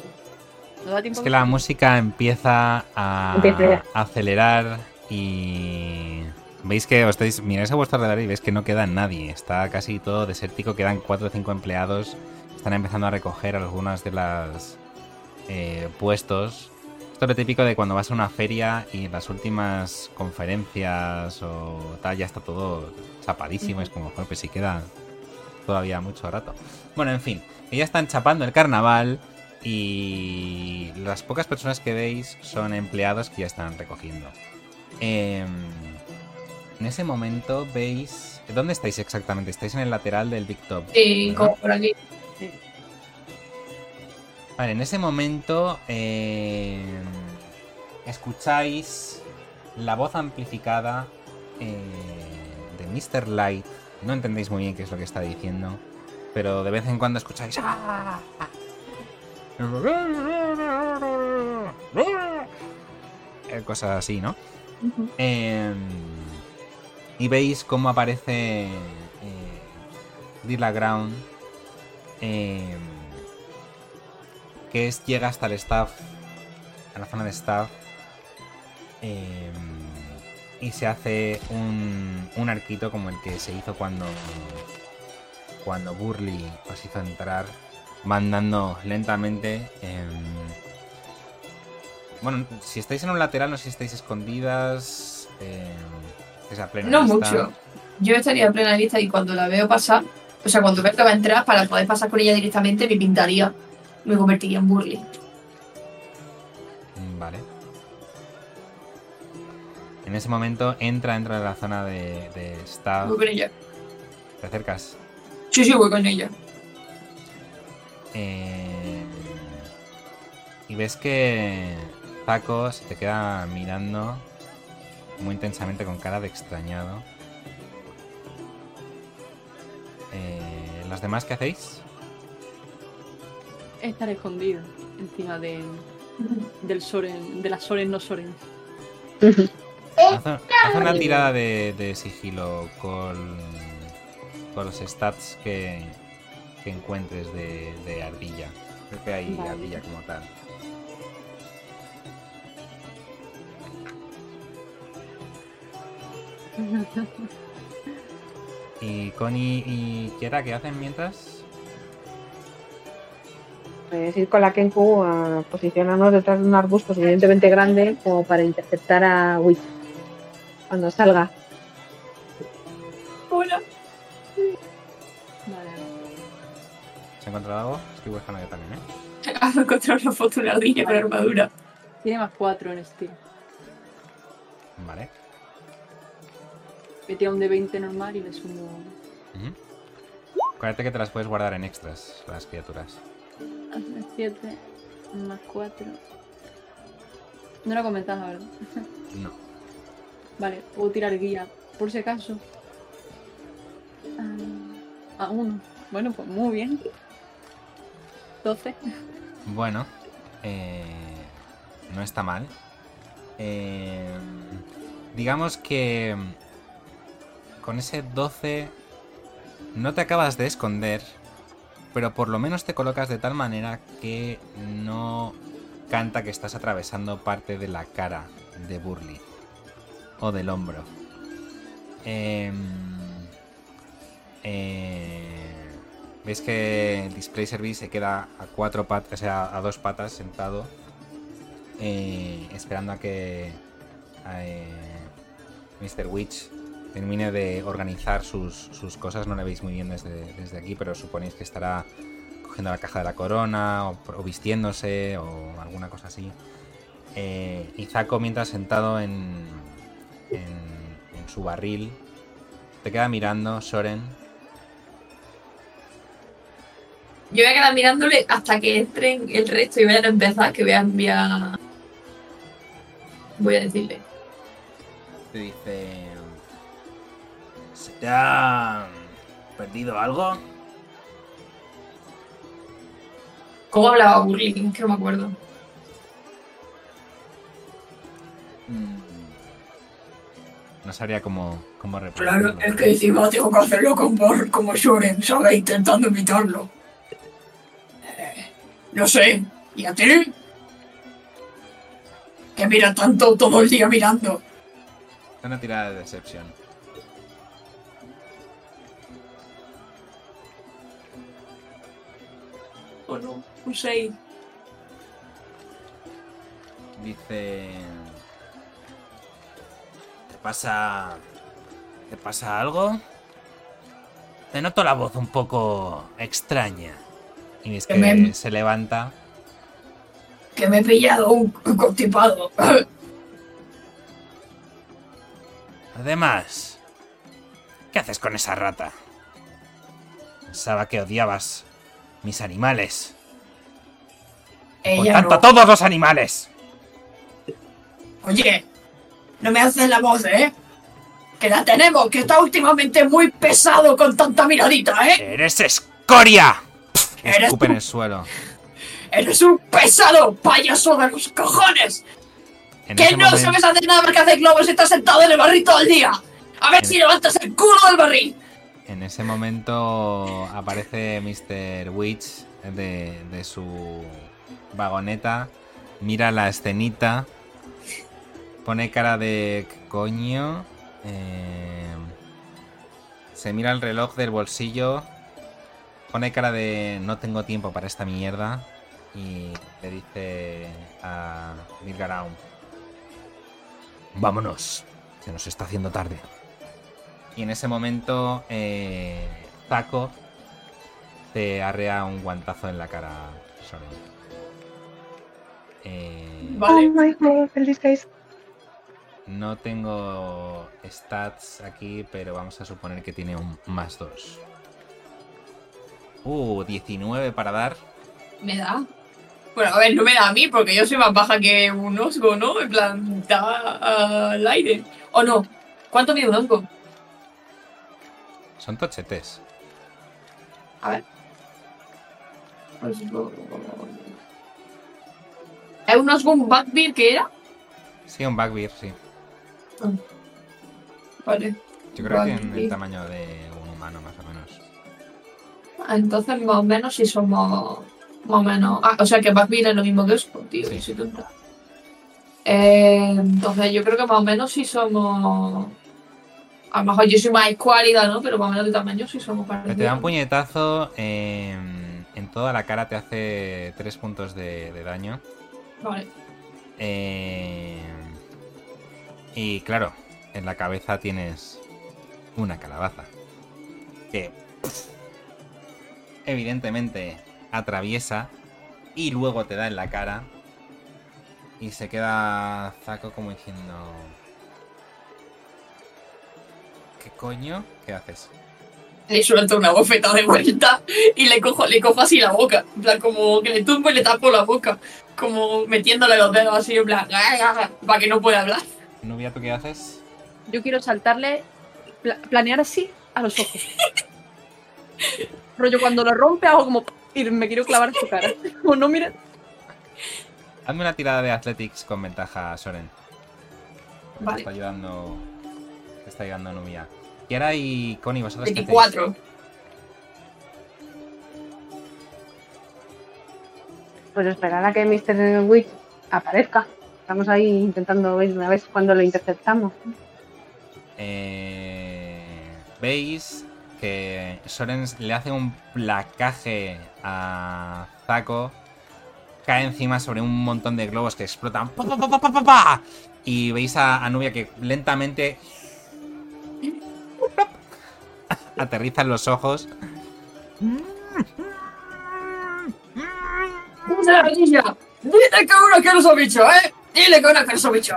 ¿No da tiempo? Es que la música empieza a Empieza acelerar y veis que os estáis, miráis a vuestro alrededor y veis que no queda nadie. Está casi todo desértico, quedan cuatro o cinco empleados. Están empezando a recoger algunas de las eh, puestos. Esto es lo típico de cuando vas a una feria y las últimas conferencias o tal ya está todo chapadísimo. Es como, joder, pues si queda todavía mucho rato. Bueno, en fin, ya están chapando el carnaval y las pocas personas que veis son empleados que ya están recogiendo. Em, en ese momento veis... ¿Dónde estáis exactamente? Estáis en el lateral del Big Top. Sí, ¿verdad? como por aquí. Vale, en ese momento em, escucháis la voz amplificada eh, de Mr. Light. No entendéis muy bien qué es lo que está diciendo, pero de vez en cuando escucháis... "Ah". Eh, Cosas así, ¿no? Em, y veis cómo aparece eh, Dilla Ground. em, que es, llega hasta el staff. A la zona de staff. em, y se hace un, un arquito como el que se hizo cuando. Cuando Burley os hizo entrar. Mandando lentamente. em, bueno, si estáis en un lateral, no sé si estáis escondidas. Eh, estáis a plena No mucho. Yo estaría en plena vista y cuando la veo pasar, o sea, cuando veo que va a entrar, para poder pasar con ella directamente, me pintaría. Me convertiría en Burly. Mm, Vale. En ese momento entra dentro de la zona de, de. Voy con ella. Te acercas. Sí, sí, voy con ella. Eh, y ves que Paco se te queda mirando muy intensamente con cara de extrañado. Eh, ¿Los demás qué hacéis? Estar escondido encima de, del Soren, de las Soren no Soren. Haz, haz una tirada de, de sigilo con, con los stats que, que encuentres de, de ardilla. Creo que hay Vale. ardilla como tal. ¿Y Connie y Kiera qué hacen mientras? Pues ir con la Kenku a posicionarnos detrás de un arbusto suficientemente grande como para interceptar a Witch cuando salga. Hola. Vale. ¿Se ha encontrado algo? Estoy buscando yo también, ¿eh? Has encontrado una foto de una ardilla con armadura. Tiene más cuatro en estilo. Vale. Me tira un de 20 normal y le sumo. Acuérdate que te las puedes guardar en extras, las criaturas. 7 más 4. No lo comentas, la verdad. No. Vale, puedo tirar guía, por si acaso. Ah, A uno. Bueno, pues muy bien. 12. Bueno, eh, no está mal. Eh, digamos que con ese 12 no te acabas de esconder, pero por lo menos te colocas de tal manera que no canta que estás atravesando parte de la cara de Burley o del hombro. Em, eh, Veis que display service se queda a cuatro patas, o sea, a dos patas sentado, eh, esperando a que eh, Mr. Witch termine de organizar sus, sus cosas. No le veis muy bien desde, desde aquí, pero suponéis que estará cogiendo la caja de la corona o, o vistiéndose o alguna cosa así. Eh, y Zaco, mientras sentado en, en, en su barril, te queda mirando, Soren. Yo voy a quedar mirándole hasta que entren el resto y vayan a empezar, que voy a enviar. Voy a decirle. Te dice... ¿Se te ha perdido algo? ¿Cómo hablaba Burley? Es que no me acuerdo. Mm. No sabría cómo, cómo Claro, es que encima tengo que hacerlo con Bor, como Shoren, ¿sabes? Intentando imitarlo. Eh, no sé, ¿y a ti? Que mira tanto todo el día mirando. Una tirada de decepción. Un 6. Dice... ¿Te pasa. ¿Te pasa algo? Te noto la voz un poco extraña. Y ves Que que me- se levanta. Que me he pillado un un constipado. Además, ¿qué haces con esa rata? Pensaba que odiabas mis animales. Por Ella tanto, no. a todos los animales. Oye, no me haces la voz, ¿eh? Que la tenemos, que está últimamente muy pesado con tanta miradita, ¿eh? ¡Eres escoria! Eres Escupe en el suelo. Eres un pesado payaso de los cojones. En Que no momento- sabes hacer nada más que hacer globos y estás sentado en el barril todo el día. A ver En- si levantas el culo del barril. En ese momento aparece Mr. Witch de, de su vagoneta, mira la escenita, pone cara de "¿Qué coño, eh, se mira el reloj del bolsillo, pone cara de no tengo tiempo para esta mierda y le dice a Mirgaraum, Vámonos. Se nos está haciendo tarde. Y en ese momento, eh, Taco te arrea un guantazo en la cara. Eh, Vale. Oh my god, el disguise. no tengo stats aquí, pero vamos a suponer que tiene un más 2. Uh, 19 para dar. ¿Me da? Bueno, a ver, no me da a mí porque yo soy más baja que un osgo, ¿no? En plan, da al aire. ¿O no? ¿Cuánto mide un osgo? Son tochetes. A ver. Osgo. ¿Es un backbeard que era? Sí, un backbeard, sí. Vale. Yo creo que en el tamaño de un humano, más o menos. Entonces, más o menos, si somos. Más o menos. Ah, o sea que backbeard es lo mismo que osgo, tío. Sí. Eh, entonces, yo creo que más o menos si somos. A lo mejor yo soy más escuálida, ¿no? Pero más o menos de tamaño sí somos parecidos. te da un puñetazo eh, en toda la cara, te hace 3 puntos de, de daño. Vale. Eh, y claro, en la cabeza tienes una calabaza. Que evidentemente atraviesa y luego te da en la cara. Y se queda Zaco como diciendo... ¿Qué coño? ¿Qué haces? Le suelto una bofeta de vuelta y le cojo, le cojo así la boca. En plan, como que le tumbo y le tapo la boca. Como metiéndole los dedos así, en plan, para que no pueda hablar. Nubia, ¿tú qué haces? Yo quiero saltarle, pla- planear así a los ojos. Rollo, cuando lo rompe hago como... Y me quiero clavar en su cara. Como no mire... Hazme una tirada de Athletics con ventaja, Soren. Te Vale. está ayudando. Te está ayudando Nubia. Kiara y Connie, vosotros qué hacéis? 24. Pues esperar a que Mr. Witch aparezca. Estamos ahí intentando ver una vez cuando lo interceptamos. Eh, Veis que Soren le hace un placaje a Zaco. Cae encima sobre un montón de globos que explotan. ¡Pa, pa, pa, pa, pa, pa, pa! Y veis a, a Nubia que lentamente aterriza en los ojos. ¡Dile que uno que los bicho, eh! ¡Dile que uno que los bicho!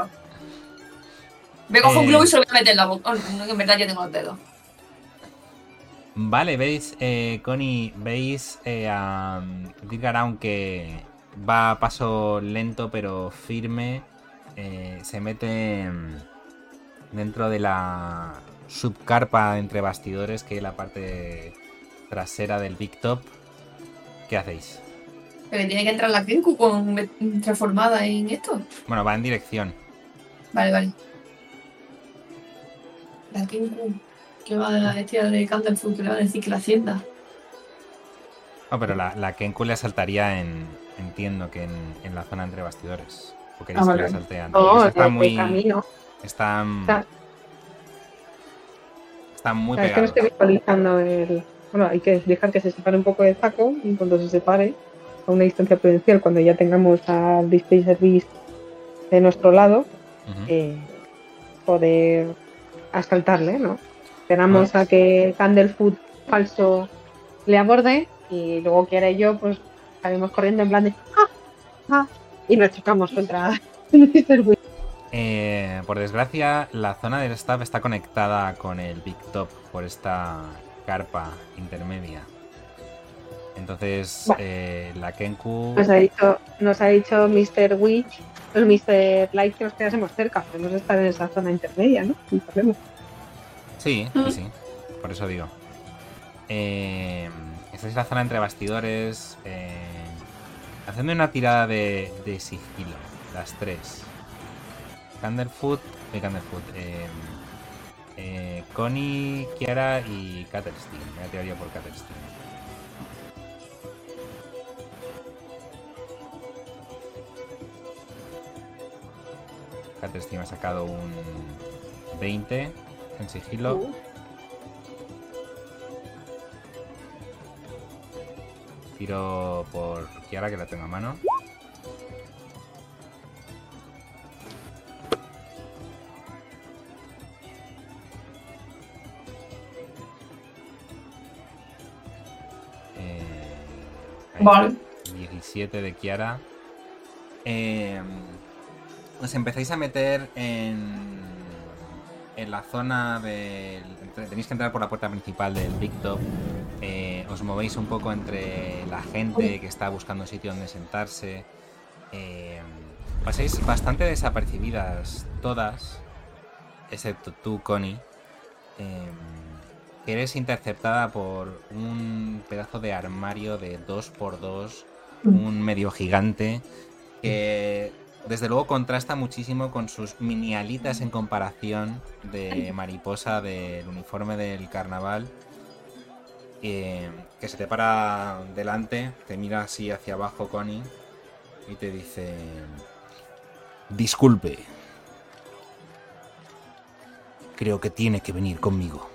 Me cojo un Eh. globo y se lo voy a meter en la boca. Oh, no, que en verdad yo tengo los dedos. Vale, veis, eh, Connie, veis eh, a Dirgar, aunque va a paso lento pero firme, eh, se mete mm, dentro de la subcarpa entre bastidores, que es la parte trasera del Big Top. ¿Qué hacéis? Pero tiene que entrar la Kenku con transformada en esto. Bueno, va en dirección. Vale, vale. La Kenku que va a vestir de Candlefoot, que le va a decir que la hacienda. No, pero la, la Kenku le saltaría en. Entiendo que en, en la zona entre bastidores. ¿O queréis Ah, que le vale. salte antes? No, Esa de, está de muy. camino. Está. mm, Está- Está muy es que no estoy visualizando el. Bueno, hay que dejar que se separe un poco de Zaco y cuando se separe a una distancia prudencial, cuando ya tengamos al Display Service de nuestro lado, eh, poder asaltarle, ¿no? Esperamos a que Candlefoot falso le aborde y luego quiera y yo, pues salimos corriendo en plan de ¡Ah! ¡Ah! y nos chocamos contra Mr. Witch. Eh, por desgracia, la zona del staff está conectada con el Big Top por esta carpa intermedia. Entonces, eh, la Kenku. Nos ha dicho, nos ha dicho Mr. Witch, el Mr. Light que nos quedásemos cerca. Podemos estar en esa zona intermedia, ¿no? Sin problema. Sí, sí, sí. Por eso digo. Eh, esta es la zona entre bastidores. Eh, hacedme una tirada de, de sigilo. Las tres. Candlefoot. Eh, Candlefoot. Eh, eh, Connie, Kiara y Caterstein. Me tiraría por Caterstein. Caterstein ha sacado un 20 en sigilo. Tiro por Kiara que la tengo a mano. Vale. está, 17 de Kiara. Eh, os empezáis a meter en, en la zona del... Tenéis que entrar por la puerta principal del Big Top. Eh, os movéis un poco entre la gente que está buscando sitio donde sentarse. Eh, pasáis bastante desapercibidas todas, excepto tú, Connie. que eres interceptada por un pedazo de armario de 2x2, un medio gigante, que desde luego contrasta muchísimo con sus mini alitas en comparación de mariposa del uniforme del carnaval. eh, que se te para delante, te mira así hacia abajo, Connie, y te dice: Disculpe. Creo que tiene que venir conmigo.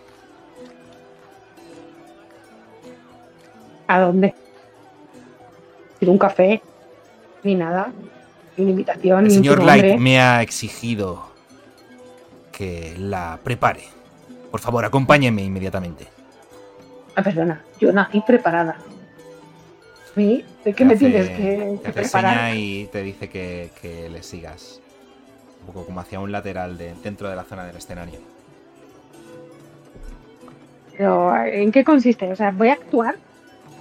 ¿A dónde? Sin un café, ni nada. Ni una invitación, El señor. Light me ha exigido que la prepare. Por favor, acompáñeme inmediatamente. Ah, perdona, yo nací preparada. ¿Sí? ¿De qué Te me hace- tienes que, te preparar? y te dice que, que le sigas. Un poco como hacia un lateral de, dentro de la zona del escenario. Pero, ¿en qué consiste? O sea, voy a actuar,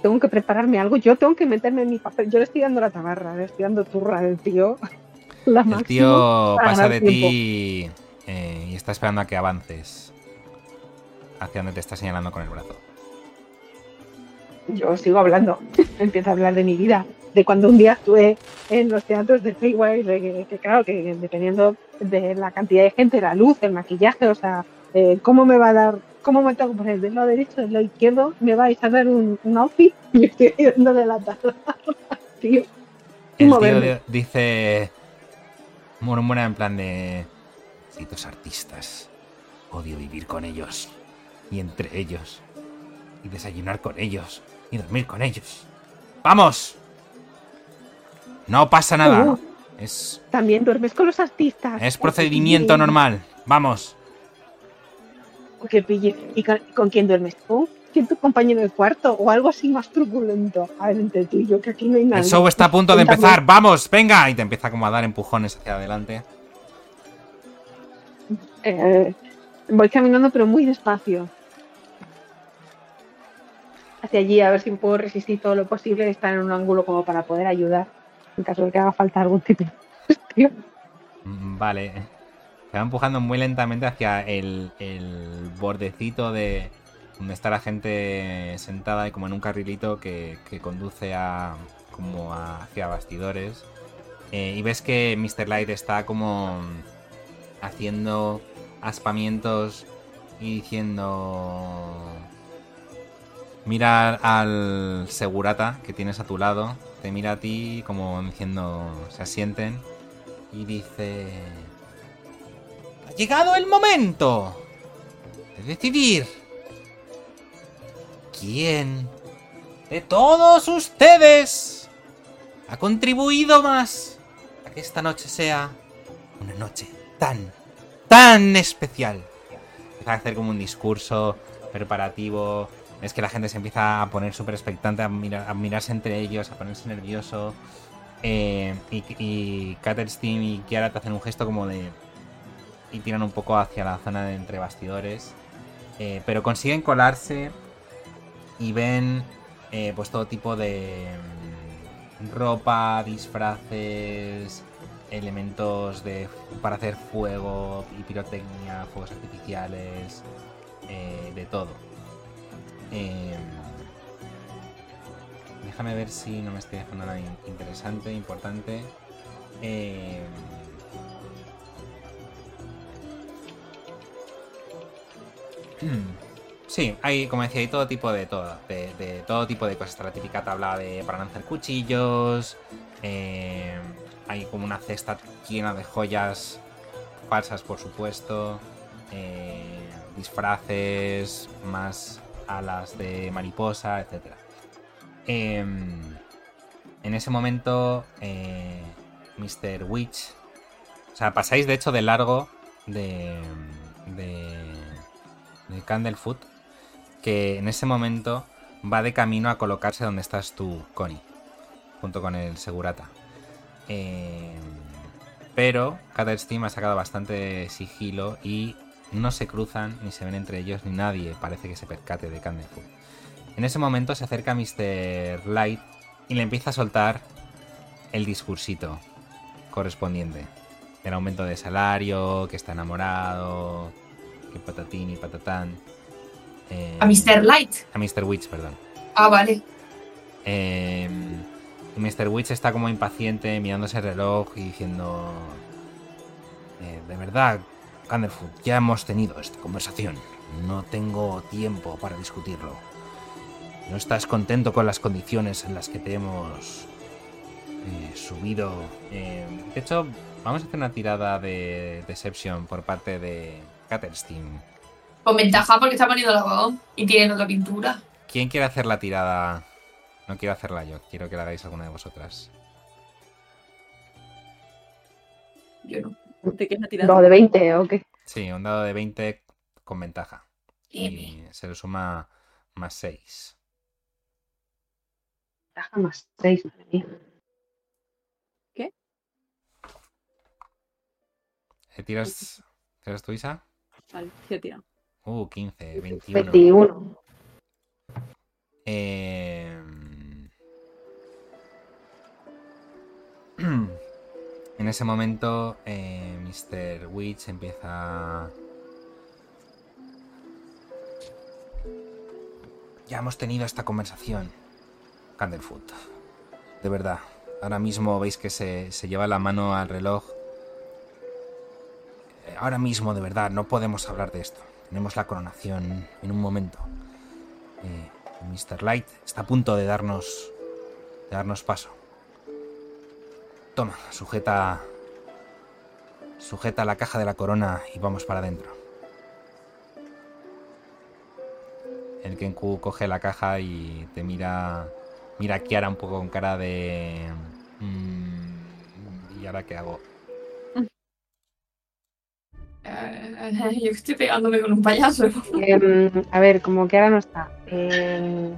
tengo que prepararme algo, yo tengo que meterme en mi papel. Yo le estoy dando la tabarra, le estoy dando turra al tío. La El tío pasa de ti eh, y está esperando a que avances hacia donde te está señalando con el brazo. Yo sigo hablando, empiezo a hablar de mi vida, de cuando un día estuve en los teatros de Freeway, de que, que claro, que dependiendo de la cantidad de gente, la luz, el maquillaje, o sea, eh, cómo me va a dar, cómo me tengo que poner del lado derecho, del lado izquierdo, me vais a dar un, un outfit y estoy dándole la taza, tío. El tío moverme. de- dice. Murmura en plan de. Malditos artistas. Odio vivir con ellos. Y entre ellos. Y desayunar con ellos. Y dormir con ellos. ¡Vamos! No pasa nada. Uh, Es, También duermes con los artistas. es procedimiento normal. Vamos. Que pille. ¿Y con, quién duermes tú? ¿Quién tu compañero de cuarto? O algo así más truculento. A ver, entre tú y yo, que aquí no hay nada. El show está a punto de empezar. ¡Vamos! ¡Venga! Y te empieza como a dar empujones hacia adelante. Eh, voy caminando, pero muy despacio. Hacia allí, a ver si puedo resistir todo lo posible y estar en un ángulo como para poder ayudar. En caso de que haga falta algún tipo de cuestión. Mm, Vale. Te va empujando muy lentamente hacia el, el bordecito de donde está la gente sentada y como en un carrilito que, que conduce a como hacia bastidores. Eh, y ves que Mr. Light está como haciendo aspamientos y diciendo... Mira al segurata que tienes a tu lado, te mira a ti como diciendo, se asienten y dice... Llegado el momento de decidir quién de todos ustedes ha contribuido más a que esta noche sea una noche tan, tan especial. Empieza a hacer como un discurso preparativo. Es que la gente se empieza a poner súper expectante, a, mirar- a mirarse entre ellos, a ponerse nervioso. Eh, y, y Caterstein y Kiara te hacen un gesto como de. Y tiran un poco hacia la zona de entre bastidores. Eh, pero consiguen colarse y ven eh, pues todo tipo de mm, ropa, disfraces, elementos de para hacer fuego y pirotecnia, fuegos artificiales, eh, de todo. Eh, déjame ver si no me estoy dejando nada in- interesante, importante. Eh, Sí, hay, como decía, hay todo tipo de todo, de, todo tipo de cosas. Está la típica tabla de para lanzar cuchillos. eh, hay como una cesta llena de joyas falsas, por supuesto. eh, disfraces, más alas de mariposa, etc. en ese momento, eh, Mr. Witch. O sea, pasáis de hecho de largo de. Candlefoot. Que en ese momento va de camino a colocarse donde estás tú, Connie. Junto con el Segurata. Eh, pero Steam ha sacado bastante sigilo y no se cruzan ni se ven entre ellos ni nadie parece que se percate de Candlefoot. En ese momento se acerca Mr. Light y le empieza a soltar el discursito correspondiente. El aumento de salario, que está enamorado, que patatín y patatán. Eh, A Mr. Light. A Mr. Witch, perdón. Ah, vale. Eh, Mr. Witch está como impaciente mirándose el reloj y diciendo... eh, de verdad, Candlefoot, ya hemos tenido esta conversación. No tengo tiempo para discutirlo. ¿No estás contento con las condiciones en las que te hemos eh, subido? Eh, de hecho, vamos a hacer una tirada de Deception por parte de Caterstein. Con ventaja porque está poniendo la voz y tiene otra pintura. ¿Quién quiere hacer la tirada? No quiero hacerla yo, quiero que la hagáis alguna de vosotras. Yo no. ¿De qué es la tirada? No, de 20 o qué. Sí, un dado de 20 con ventaja. Bien. Y se le suma más 6. Taja más 6, madre mía. ¿Tiras, ¿Tiras tú, Isa? Vale, he tirado. Uh, 15, 21. 21. Eh, En ese momento, eh, Mr. Witch empieza. Ya hemos tenido esta conversación, Candlefoot. De verdad. Ahora mismo veis que se, se lleva la mano al reloj. Ahora mismo, de verdad, no podemos hablar de esto. Tenemos la coronación en un momento. Eh, Mr. Light está a punto de darnos, de darnos paso. Toma, sujeta, sujeta la caja de la corona y vamos para adentro. El Kenku coge la caja y te mira, mira a Kiara un poco con cara de, mm, ¿y ahora qué hago? Yo estoy pegándome con un payaso. Em, a ver, como que ahora no está. Em,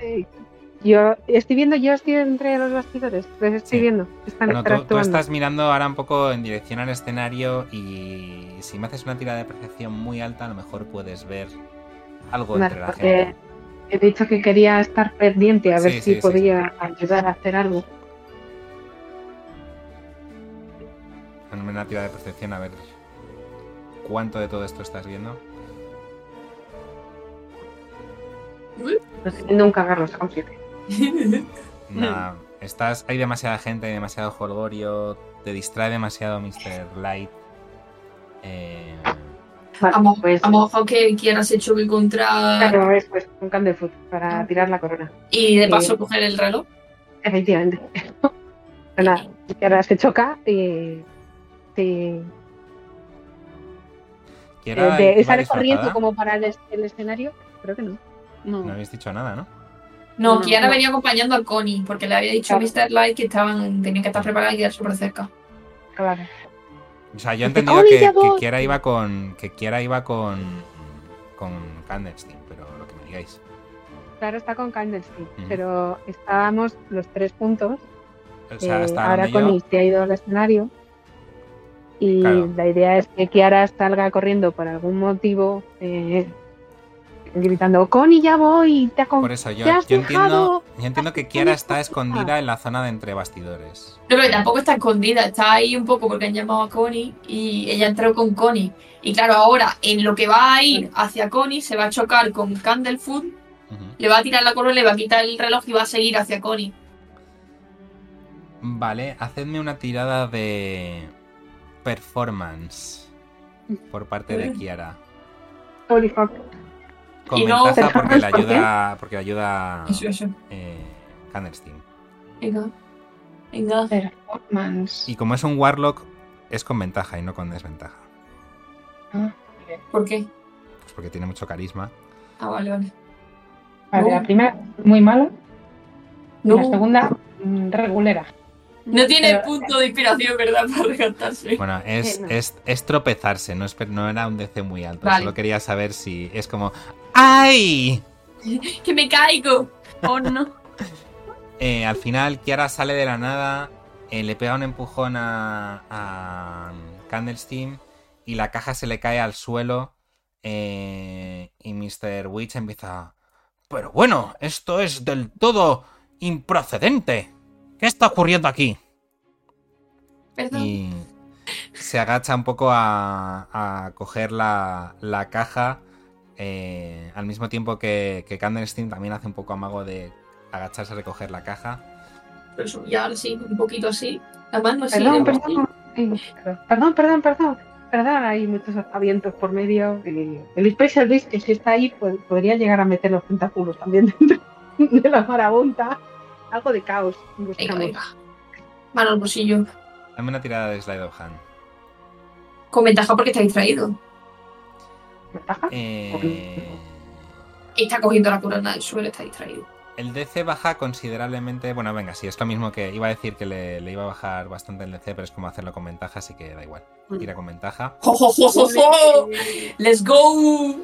eh, yo estoy viendo, yo estoy entre los bastidores, los estoy Sí. viendo. Están Bueno, tú, estás mirando ahora un poco en dirección al escenario y si me haces una tirada de percepción muy alta, a lo mejor puedes ver algo Vale, entre la gente. he dicho que quería estar pendiente a ver Sí, si sí, sí, podía ayudar a hacer algo. Una tirada de percepción a ver cuánto de todo esto estás viendo. Sé, nunca agarro, saco un siete. Nada, estás, hay demasiada gente, demasiado jolgorio, te distrae demasiado Mr. Light. Eh, Vale, Vamos, pues vamos a que quieras se choque contra. claro, es pues un Candlefoot para tirar la corona. Y de paso Sí. coger el reloj. Efectivamente. Pero nada, que ahora se choca y. Sí, Kiera Eh, de- sale corriendo como para el, es- el escenario. Creo que no. No. No habéis dicho nada, ¿no? No, No, Kiara no. venía acompañando a Connie, porque le había dicho a Claro. Mr. Light que estaban, tenían que estar preparados y quedar súper cerca. Claro. O sea, yo he entendido "Oli, que, que voy". Kiera iba con. que Kiera iba con. con Candlestein, pero lo que me digáis. Claro, está con Candlestick, Ujú. pero estábamos los tres puntos. O sea, Eh, ahora yo. Connie se ha ido al escenario. Y Claro. la idea es que Kiara salga corriendo por algún motivo, eh, gritando: Connie, ya voy, te Por eso, yo, ¿Te has yo entiendo, yo entiendo que Kiara está escondida en la zona de entre bastidores. No, pero tampoco está escondida, está ahí un poco porque han llamado a Connie y ella entró con Connie. Y claro, ahora en lo que va a ir hacia Connie se va a chocar con Candlefoot, Ujú. le va a tirar la corona, le va a quitar el reloj y va a seguir hacia Connie. Vale, hacedme una tirada de performance por parte de Kiara. Holy fuck. Con Y no ventaja porque le performance, ¿por qué? ayuda, porque le ayuda Eso, eso. eh, Candlestein. Venga. Venga. Performance. Y como es un Warlock, es con ventaja y no con desventaja. Ah, ¿Por qué? Pues porque tiene mucho carisma. Ah, vale, vale. Vale, la primera, muy mala. Y la segunda, mm, regulera. No tiene pero- punto de inspiración, ¿verdad? Para recantarse. Bueno, es, Eh, no. es, es tropezarse, no, es, no era un DC muy alto. Vale. Solo quería saber si es como ¡Ay! ¡Que me caigo! Oh, no. Eh, al final, Kiara sale de la nada, eh, le pega un empujón a, a Candlestein y la caja se le cae al suelo. eh, y Mr. Witch empieza. Pero bueno, esto es del todo improcedente. ¿Qué está ocurriendo aquí? Perdón. Y se agacha un poco a, a coger la, la caja. eh, al mismo tiempo que, que Candlestein también hace un poco amago de agacharse a recoger la caja. Pero ya ahora sí, un poquito así. La mano así. Perdón, perdón. Perdón, perdón, perdón. Perdón, hay muchos aspavientos por medio. Eh, El Special que si está ahí, pues, podría llegar a meter los tentáculos también dentro de la marabunta. Algo de caos Venga, buscamos. venga. Mano al bolsillo. Dame una tirada de Slide of Hand. Con ventaja porque está distraído. ¿Ventaja? Eh, Está cogiendo la corona del suelo, está distraído. el DC baja considerablemente. Bueno, venga, sí, es lo mismo que iba a decir que le, le iba a bajar bastante el DC, pero es como hacerlo con ventaja, así que da igual. Tira con ventaja. ¡Jo, jo, jo, jo, jo! ¡Let's go!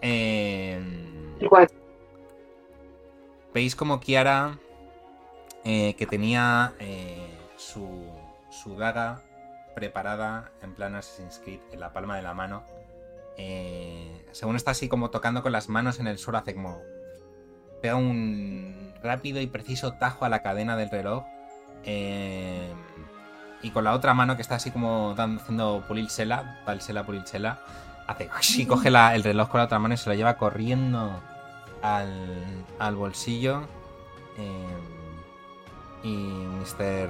Eh, Igual. Veis como Kiara, eh, que tenía eh, su, su daga preparada en plan Assassin's Creed en la palma de la mano, eh, según está así como tocando con las manos en el suelo, hace como. pega un rápido y preciso tajo a la cadena del reloj. y con la otra mano que está así como dando- haciendo pulilsela, palsela, pulilsela, hace y coge la- el reloj con la otra mano y se lo lleva corriendo al, al bolsillo. Y Mr.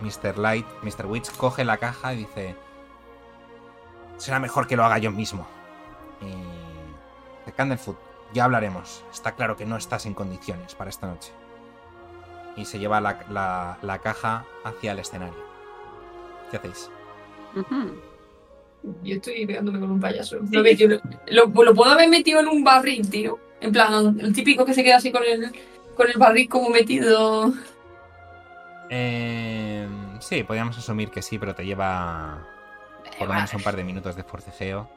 Mr. Light, Mr. Witch coge la caja y dice: Será mejor que lo haga yo mismo. Y. De Candlefoot, ya hablaremos. Está claro que no estás en condiciones para esta noche. Y se lleva la, la- la caja hacia el escenario. ¿Qué hacéis? Yo estoy pegándome con un payaso. Lo, lo- lo puedo haber metido en un barril, tío. En plan, el típico que se queda así con el, con el barril como metido. Eh, sí, podríamos asumir que sí, pero te lleva por lo menos un par de minutos de forcejeo.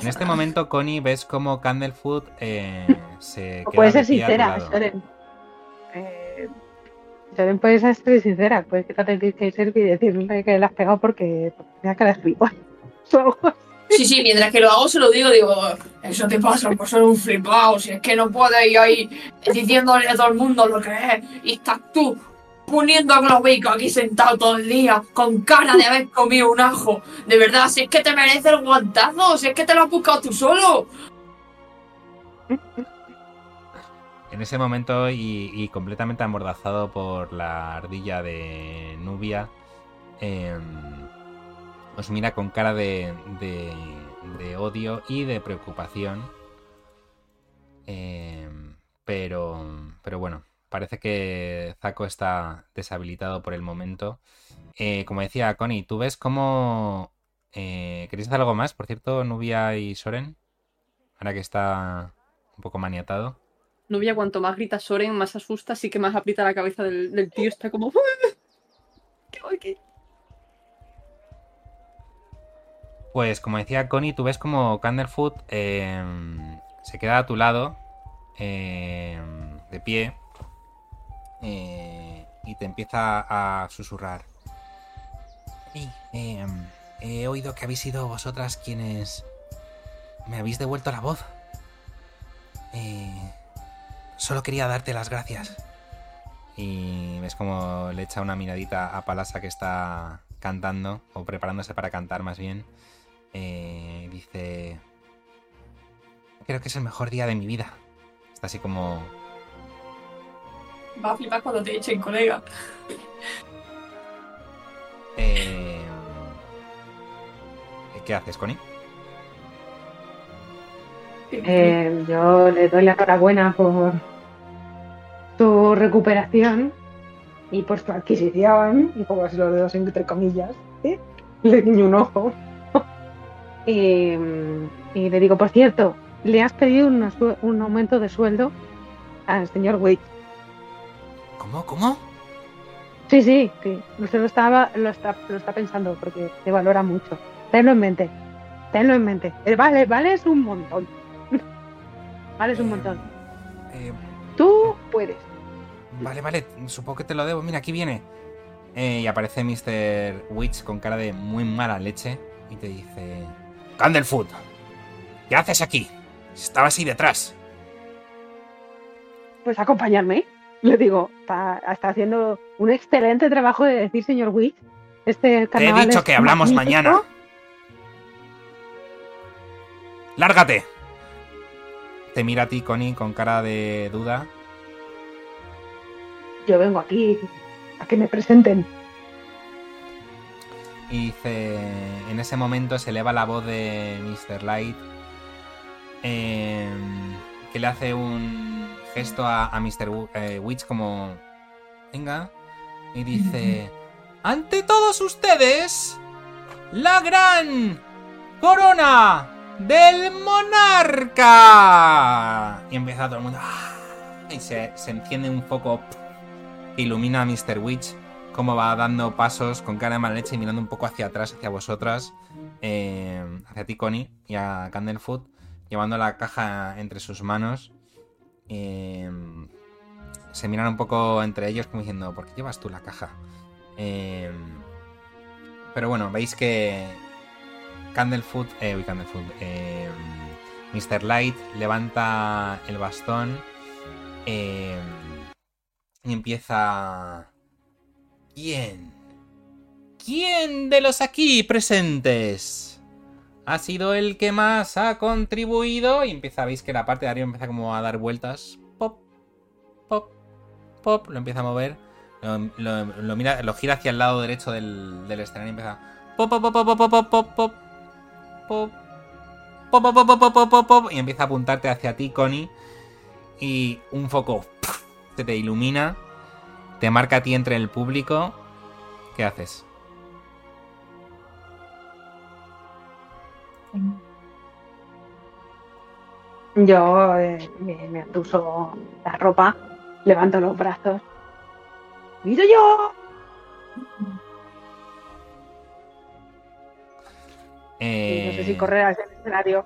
En este momento, Connie, ves como Candlefoot eh, se O queda puedes de ser sincera. Soren. Eh, Soren, puedes ser sincera. Puedes quitarte el taser y decirle que le has pegado porque porque tenía cara de gilipollas. O algo así. Sí, sí, mientras que lo hago se lo digo, digo, Eso te pasa por ser un flipado. Si es que no puedes ir ahí diciéndole a todo el mundo lo que es. Y estás tú poniendo a Globico aquí sentado todo el día, con cara de haber comido un ajo. De verdad, si es que te merece el guantazo, si es que te lo has buscado tú solo. En ese momento, y, completamente amordazado por la ardilla de Nubia, eh, os mira con cara de, de- de odio y de preocupación. Eh, pero, pero bueno, parece que Zaco está deshabilitado por el momento. Eh, como decía Connie, ¿tú ves cómo... Eh, ¿Queréis hacer algo más, por cierto, Nubia y Soren? Ahora que está un poco maniatado. Nubia, cuanto más grita Soren, más asusta, así que más aprieta la cabeza del, del tío. Está como. ¿Qué voy, qué? Pues como decía Connie, tú ves como Candlefoot eh, se queda a tu lado, eh, de pie, eh, y te empieza a susurrar. Sí, eh, he oído que habéis sido vosotras quienes me habéis devuelto la voz. Eh, solo quería darte las gracias. Y ves como le echa una miradita a Palasa que está cantando, o preparándose para cantar más bien. Eh, dice... Creo que es el mejor día de mi vida. Está así como... Va a flipar cuando te echen, colega. eh, ¿Qué haces, Connie? Eh, yo le doy la enhorabuena por su recuperación y por su adquisición, y pongo así los dedos entre comillas, ¿sí? le guiño un ojo. y, y le digo, por cierto, le has pedido un aumento de sueldo al señor Wade. ¿Cómo? ¿Cómo? Sí, sí, sí. Usted lo, estaba, lo, está, lo está pensando porque te valora mucho. Tenlo en mente. Tenlo en mente. Eh, Vale, vale, es un montón. vale, es un montón. Eh, Tú puedes. vale, vale, supongo que te lo debo. Mira, aquí viene. Eh, y aparece Mr. Witch con cara de muy mala leche y te dice... Candlefoot, ¿qué haces aquí? Estaba así detrás. Pues acompañarme. Le digo, está, está haciendo un excelente trabajo de decir, señor Witch. Este Te he carnaval dicho es que hablamos magnífico. mañana. ¡Lárgate! Te mira a ti, Connie, con cara de duda. Yo vengo aquí a que me presenten. Y dice, en ese momento se eleva la voz de Mr. Light, eh, que le hace un gesto a, a Mr. Eh, Witch como, venga, y dice, ante todos ustedes, la gran corona del monarca. Y empieza todo el mundo, "Ah", y se, se enciende un foco que ilumina a Mr. Witch cómo va dando pasos con cara de mala leche y mirando un poco hacia atrás, hacia vosotras, eh, hacia ti, Connie, y a Candlefoot, llevando la caja entre sus manos. Eh, se miran un poco entre ellos como diciendo, ¿por qué llevas tú la caja? Eh, pero bueno, veis que Candlefoot, eh, uy, Candlefoot, Mr. Light levanta el bastón y empieza... ¿Quién? ¿Quién de los aquí presentes ha sido el que más ha contribuido? Y empieza, veis que la parte de arriba empieza como a dar vueltas. Pop, pop, pop, lo empieza a mover. Lo, lo- lo mira, lo gira hacia el lado derecho del, del escenario y empieza... Pop, pop, pop, pop, pop, pop, pop, pop, pop, y empieza a apuntarte hacia ti, Connie. Y un foco se te ilumina, te marca a ti entre el público. ¿Qué haces? Yo eh, me, me atuso la ropa, levanto los brazos. ¡Miro yo! Y no sé si Eh, correr hacia el escenario.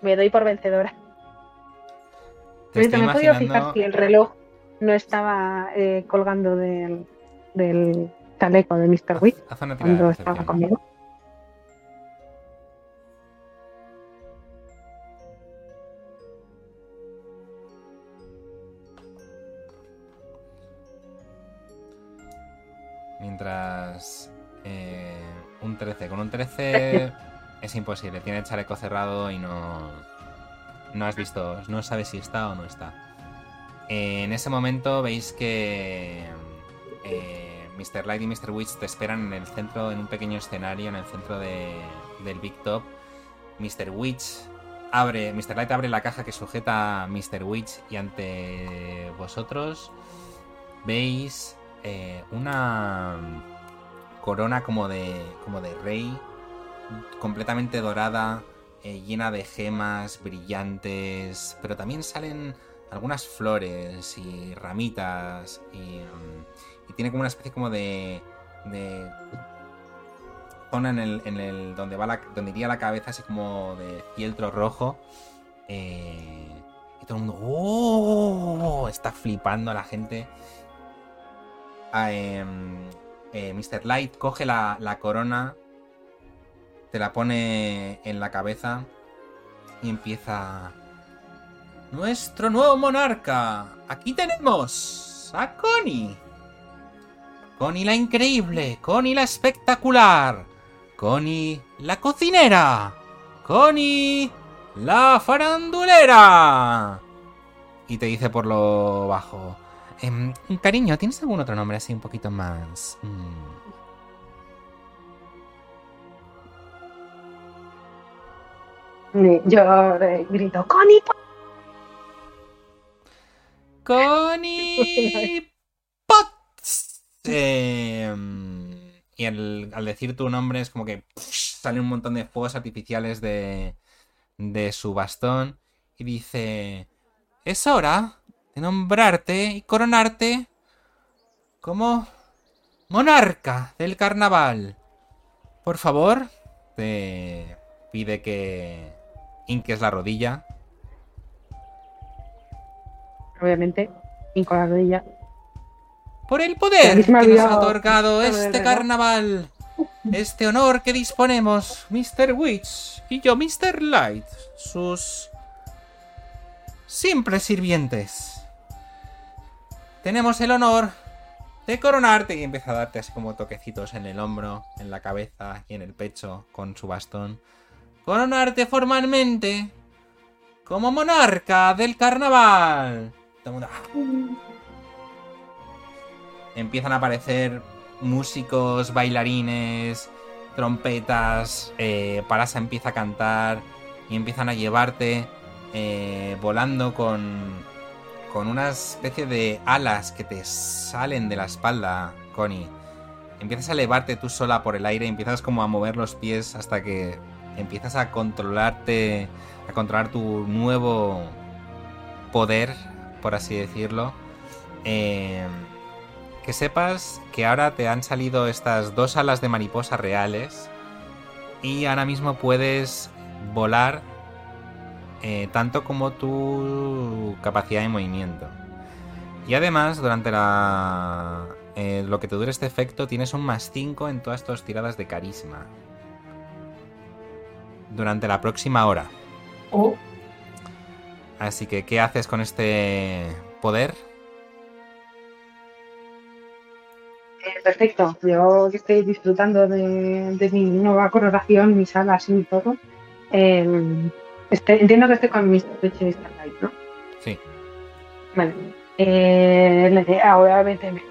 Me doy por vencedora. te estoy me he podido fijar si el reloj no estaba eh, colgando del, del chaleco de Mr. Wick cuando estaba conmigo. Imposible. Tiene el chaleco cerrado y no. No has visto. No sabes si está o no está. Eh, en ese momento veis que. eh, Mr. Light y Mr. Witch te esperan en el centro, en un pequeño escenario, en el centro de- del Big Top. Mr. Witch abre. Mr. Light abre la caja que sujeta a Mr. Witch y ante vosotros veis eh, una corona como de, como de rey, completamente dorada, eh, llena de gemas brillantes, pero también salen algunas flores y ramitas y, mm, y tiene como una especie como de, de zona en el, en el donde va la, donde iría la cabeza así como de fieltro rojo eh, y todo el mundo ¡Oh! está flipando la gente Ah, em, eh, Mr. Light coge la, la corona, te la pone en la cabeza y empieza... Nuestro nuevo monarca. Aquí tenemos a Connie. Connie la increíble, Connie la espectacular, Connie la cocinera, Connie la farandulera. Y te dice por lo bajo. Em, cariño, ¿tienes algún otro nombre así un poquito más? mm, Yo eh, grito, ¡Connie! po-". Connie Potts. Em, y al, al decir tu nombre es como que sale un montón de fuegos artificiales de, de su bastón y dice, es hora de nombrarte y coronarte como monarca del carnaval. Por favor, te pide que hinques la rodilla. Obviamente, hinco la rodilla. Por el poder que nos ha otorgado este carnaval. Este honor que disponemos, Mr. Witch y yo, Mr. Light, sus simples sirvientes. Tenemos el honor de coronarte y empieza a darte así como toquecitos en el hombro, en la cabeza y en el pecho con su bastón. Coronarte formalmente como monarca del carnaval. "Ah". empiezan a aparecer músicos, bailarines, trompetas, eh, Parasa empieza a cantar y empiezan a llevarte eh, volando con, con una especie de alas que te salen de la espalda, Connie. Empiezas a elevarte tú sola por el aire, empiezas como a mover los pies hasta que empiezas a controlarte, a controlar tu nuevo poder, por así decirlo. Eh, que sepas que ahora te han salido estas dos alas de mariposa reales y ahora mismo puedes volar eh, tanto como tu capacidad de movimiento. Y además, durante la, eh, lo que te dure este efecto, tienes un más 5 en todas tus tiradas de carisma. Durante la próxima hora. Oh, Así que, ¿qué haces con este poder? Eh, perfecto. Yo que estoy disfrutando de, de mi nueva coloración, mis alas y todo. eh, este- entiendo que estoy con mis Twitch y Mr. Light, ¿no? Sí. Vale. Eh, la idea, obviamente, me.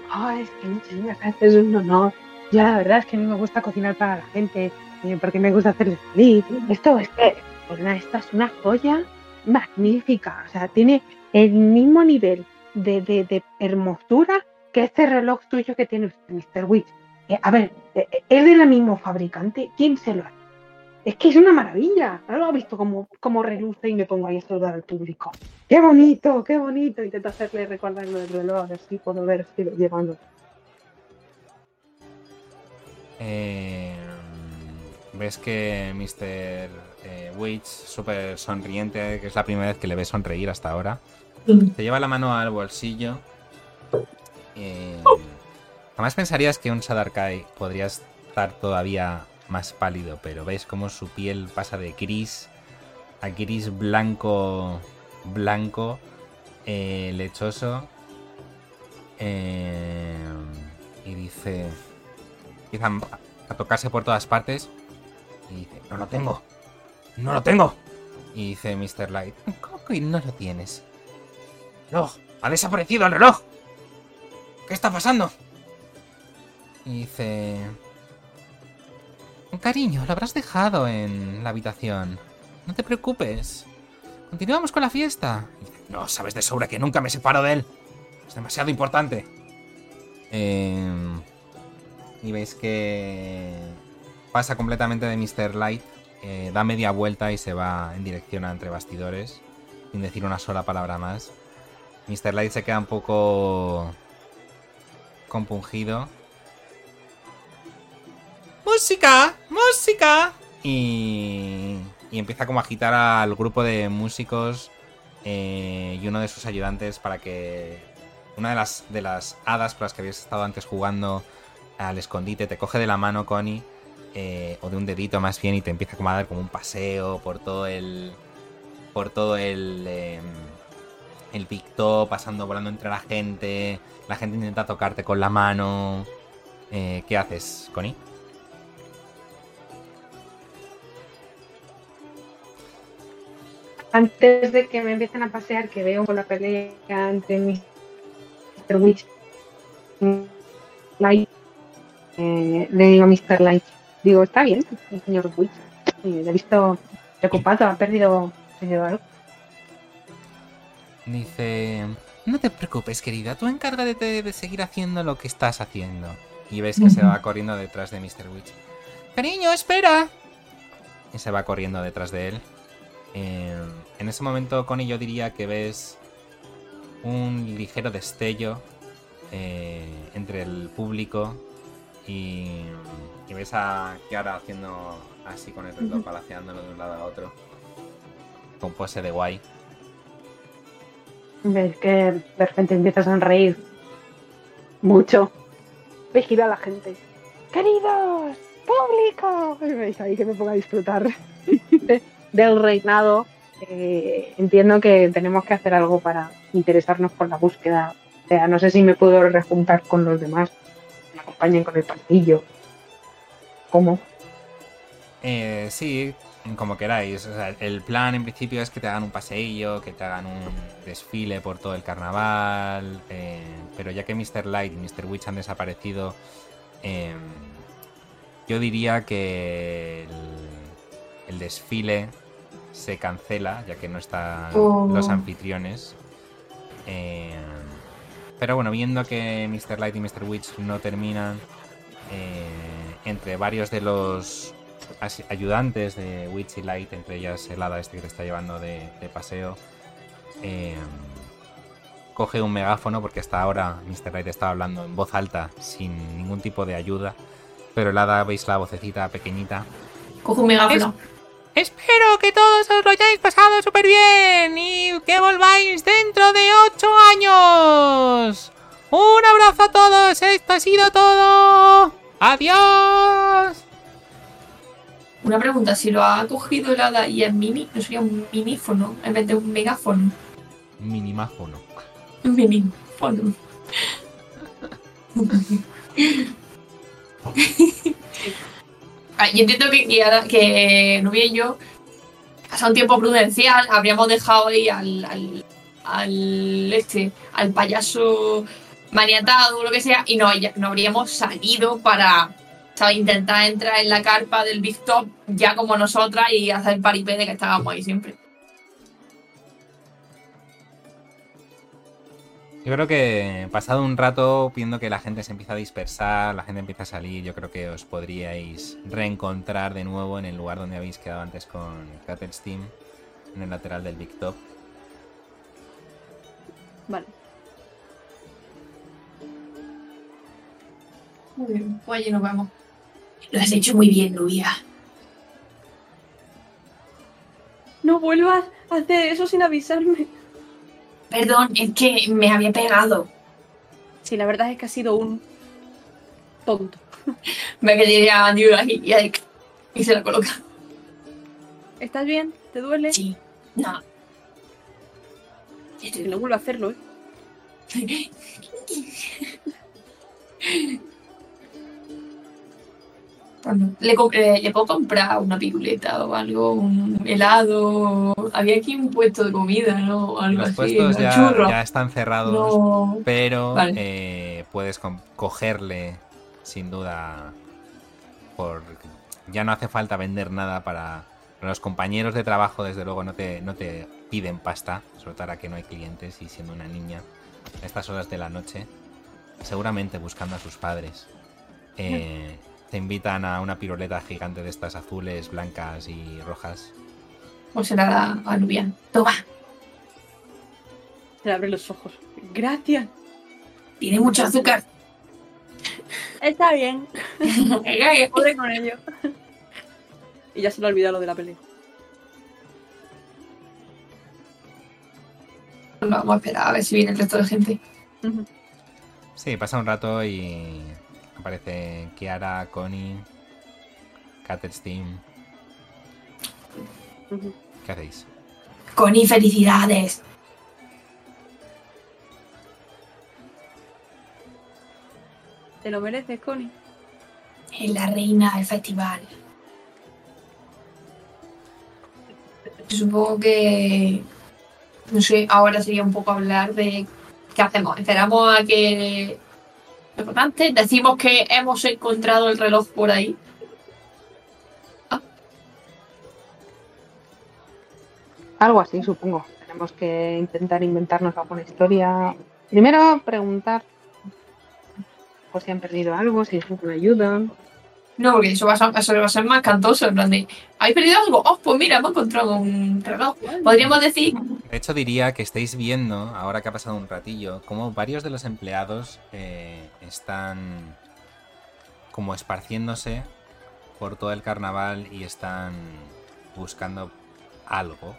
Es que gracias, es un honor. Yo la verdad es que mí me gusta cocinar para la gente, porque me gusta hacerles feliz. Esto es que, pues nada, esta es una joya magnífica. O sea, tiene el mismo nivel de, hermosura que este reloj tuyo que tiene usted, Mr. Witch. Eh, a ver, eh, eh, ¿es de la mismo fabricante? ¿Quién se lo hace? Es que es una maravilla. ¿No lo ha visto cómo, cómo reluce y me pongo ahí a saludar al público? ¡Qué bonito! ¡Qué bonito! Intento hacerle recordar lo del reloj, así puedo ver si lo llevando. Eh, ves que Mr. eh, Witch, súper sonriente, que es la primera vez que le ves sonreír hasta ahora, mm, te lleva la mano al bolsillo. Eh, jamás pensarías que un Sadarkai podría estar todavía más pálido, pero ves cómo su piel pasa de gris a gris blanco, blanco, eh, lechoso. Eh, y dice, empiezan a tocarse por todas partes. Y dice, no lo tengo, no lo tengo. Y dice Mr. Light, ¿cómo que no lo tienes? reloj, ha desaparecido el reloj. ¿Qué está pasando? Y dice... Cariño, lo habrás dejado en la habitación. No te preocupes. Continuamos con la fiesta. No, sabes de sobra que nunca me separo de él. Es demasiado importante. Em, y veis que pasa completamente de Mr. Light, eh, da media vuelta y se va en dirección a entre bastidores, sin decir una sola palabra más. Mr. Light se queda un poco compungido. ¡Música! ¡Música! Y, y empieza como a agitar al grupo de músicos eh, y uno de sus ayudantes para que una de las, de las hadas con las que habías estado antes jugando al escondite te coge de la mano, Connie, eh, o de un dedito más bien, y te empieza como a dar como un paseo por todo el. por todo el. em, el picto, pasando, volando entre la gente. La gente intenta tocarte con la mano. Eh, ¿Qué haces, Connie? Antes de que me empiecen a pasear, que veo con la pelea entre Mr. Witch Light, eh, le digo a Mr. Light, digo, está bien, el señor Witch. Le he visto preocupado, ha perdido, perdido algo. Dice, no te preocupes, querida, tú encárgate de seguir haciendo lo que estás haciendo. Y ves que se va corriendo detrás de Mr. Witch. Cariño, espera. Y se va corriendo detrás de él. Eh, en ese momento, Connie, yo diría que ves un ligero destello eh, entre el público y, y ves a Kiara haciendo así con el reloj, balanceándolo de un lado a otro. Con pose de guay. Ves que de repente empieza a sonreír mucho. Vigila a la gente. ¡Queridos! ¡Público! Y veis ahí que me pongo a disfrutar de- del reinado. Eh, entiendo que tenemos que hacer algo para interesarnos por la búsqueda. O sea, no sé si me puedo rejuntar con los demás. Me acompañen con el pastillo. ¿Cómo? Eh, sí, como queráis. O sea, el plan en principio es que te hagan un paseillo, que te hagan un desfile por todo el carnaval. eh, pero ya que Mr. Light y Mr. Witch han desaparecido, eh, yo diría que el, el desfile se cancela, ya que no están Oh. los anfitriones. Eh, pero bueno, viendo que Mr. Light y Mr. Witch no terminan, eh, entre varios de los ayudantes de Witch y Light, entre ellas el hada este que te está llevando de, de paseo, eh, coge un megáfono porque hasta ahora Mr. Light estaba hablando en voz alta sin ningún tipo de ayuda, pero el hada veis la vocecita pequeñita. Cojo un megáfono. Espero que todos os lo hayáis pasado súper bien y que volváis dentro de ocho años. Un abrazo a todos, esto ha sido todo. Adiós. Una pregunta, si lo ha cogido el hada y es mini, ¿no sería un minífono en vez de un megáfono? Minimáfono. Un minífono. Ah, Yo entiendo que, que, que Nubia y yo, pasado un tiempo prudencial, habríamos dejado ahí al, al, al este, al payaso maniatado o lo que sea, y no, no habríamos salido para ¿sabes? intentar entrar en la carpa del Big Top ya como nosotras y hacer el paripé de que estábamos ahí siempre. Yo creo que pasado un rato, viendo que la gente se empieza a dispersar, la gente empieza a salir, yo creo que os podríais reencontrar de nuevo en el lugar donde habéis quedado antes con Cattle Team, en el lateral del Big Top. Vale. Muy bien, pues allí nos vemos. Lo has hecho muy bien, Nubia. No vuelvas a hacer eso sin avisarme. Perdón, es que me había pegado. Sí, la verdad es que ha sido un tonto. Me quedé a New ahí y, ahí- y se la coloca. ¿Estás bien? ¿Te duele? Sí, no. Que no vuelvo a hacerlo, ¿eh? Le, eh, le puedo comprar una piruleta o algo, un helado. Había aquí un puesto de comida, ¿no? O algo Los así, puestos ya, están cerrados, No. pero Vale. eh, puedes cogerle sin duda por ya no hace falta vender nada para para los compañeros de trabajo desde luego no te, no te piden pasta sobre todo ahora que no hay clientes y siendo una niña a estas horas de la noche seguramente buscando a sus padres eh, te invitan a una piruleta gigante de estas azules blancas y rojas O se la da a Nubia. Toma, Se le abren los ojos. Gracias. tiene mucho azúcar. Está bien. Podré con ello. y ya se le ha olvidado lo de la pelea. Vamos a esperar a ver si viene el resto de gente. Sí, pasa un rato y aparece Kiara, Connie, Steam. Ujú. ¿Qué hacéis? Connie, felicidades. Te lo mereces, Connie. Es la reina del festival. Supongo que. No sé, ahora sería un poco hablar de. ¿Qué hacemos? ¿Esperamos a que. Importante, decimos que hemos encontrado el reloj por ahí. Algo así, supongo. Tenemos que intentar inventarnos alguna historia. Primero preguntar por si han perdido algo, si necesitan ayuda. No, porque eso va, a ser, eso va a ser más cantoso. En plan de. ¿Habéis perdido algo? Oh, pues mira, hemos encontrado un reloj. Podríamos decir. De hecho, diría que estáis viendo, ahora que ha pasado un ratillo, como varios de los empleados eh, están como esparciéndose por todo el carnaval y están buscando algo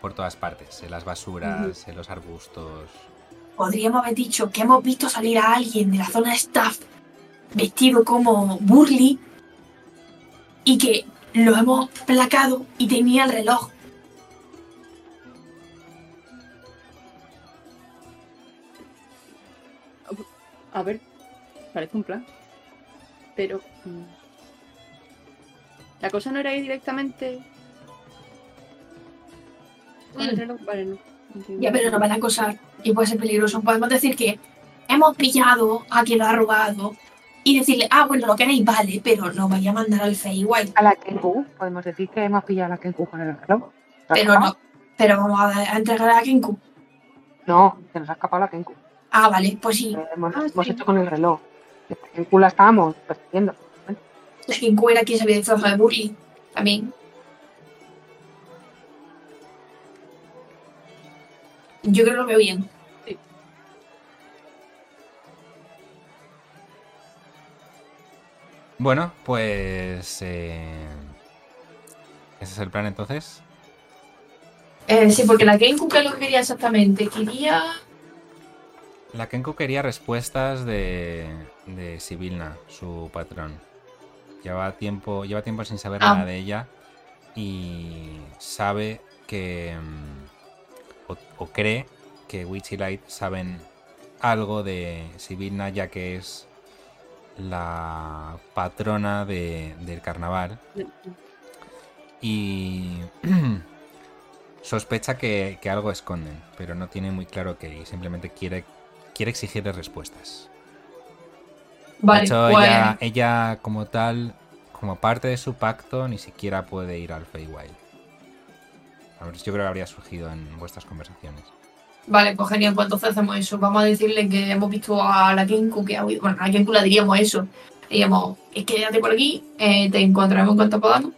por todas partes, en las basuras, en los arbustos. Podríamos haber dicho que hemos visto salir a alguien de la zona de staff vestido como Burly y que lo hemos placado y tenía el reloj. A ver, parece un plan. Pero. mm, La cosa no era ir directamente. con el reloj. Vale, no. entiendo. Ya, pero no van a acosar y puede ser peligroso. Podemos decir que hemos pillado a quien lo ha robado y decirle, ah, bueno, lo queréis, vale, pero no vaya a mandar al Feywild. A la Kenku, podemos decir que hemos pillado a la Kenku con el reloj. ¿Se Pero no, pero vamos a, a entregar a Kenku. No, que nos ha escapado la Kenku. Ah, vale, pues sí. Eh, hemos, Ah, hemos sí. hecho con el reloj. La Kenku la estábamos persiguiendo. La Kenku era quien se había disfrazado de Burly. También. Yo creo que lo veo bien. Bueno, pues... eh, Ese es el plan entonces. Eh, sí, porque la Kenku, ¿qué es lo que quería exactamente? Quería. La Kenko quería respuestas de, de Sibilna, su patrón. Lleva tiempo, lleva tiempo sin saber Ah. nada de ella y sabe que mm, o, o cree que Witch y Light saben algo de Sibilna ya que es la patrona de- del carnaval y sospecha que, que algo esconden, pero no tiene muy claro qué y simplemente quiere, quiere exigirle respuestas. Vale, de hecho, ella, ella como tal, como parte de su pacto, ni siquiera puede ir al Feywild. A ver, yo creo que habría surgido en vuestras conversaciones. Vale, pues genial, pues entonces hacemos eso. Vamos a decirle que hemos visto a la Kenku que ha huido. Bueno, a la Kenku le diríamos eso. Le diríamos, es que quédate por aquí, eh, te encontraremos en cuanto podamos.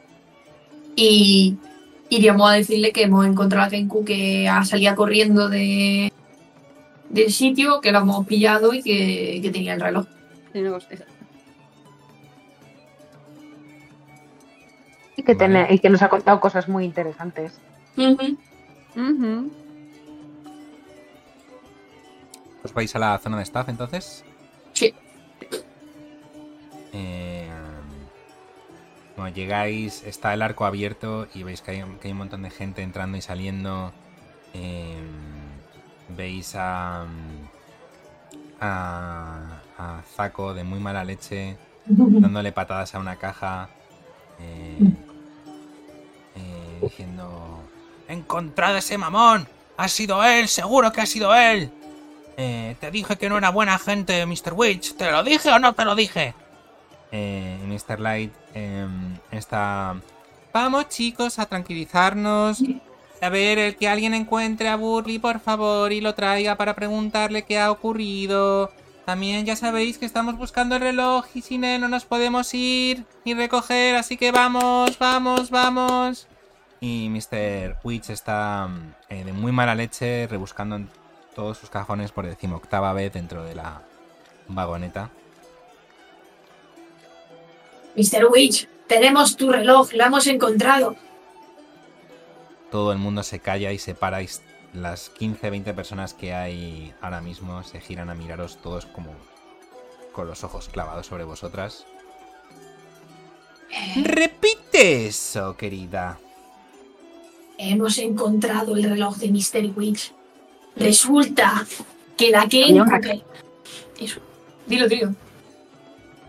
Y iríamos a decirle que hemos encontrado a la Kenku que ha salido corriendo de del sitio, que la hemos pillado y que, que tenía el reloj. Y que, Vale. tiene- y que nos ha contado cosas muy interesantes. Ujú. Ujú. ¿Os vais a la zona de staff entonces? Sí. Eh, llegáis, está el arco abierto y veis que hay, que hay un montón de gente entrando y saliendo. Eh, veis a, a, a Zaco de muy mala leche dándole patadas a una caja. eh, eh, diciendo... ¡Encontrad ese mamón! ¡Ha sido él! ¡Seguro que ha sido él! Eh, te dije que no era buena gente, Mr. Witch. ¿Te lo dije o no te lo dije? Eh, Mr. Light em, está... Vamos chicos a tranquilizarnos. A ver, el que alguien encuentre a Burley, por favor, y lo traiga para preguntarle qué ha ocurrido. También ya sabéis que estamos buscando el reloj y sin él no nos podemos ir ni recoger, así que vamos, vamos, vamos. Y Mr. Witch está mm, eh, de muy mala leche rebuscando todos sus cajones por decimoctava vez dentro de la vagoneta. Mr. Witch, tenemos tu reloj, lo hemos encontrado. Todo el mundo se calla y se para y las 15-20 personas que hay ahora mismo se giran a miraros todos como con los ojos clavados sobre vosotras. Repite eso, querida. Hemos encontrado el reloj de Mr. Witch. Resulta que la que... Una- Eso. Dilo, dilo.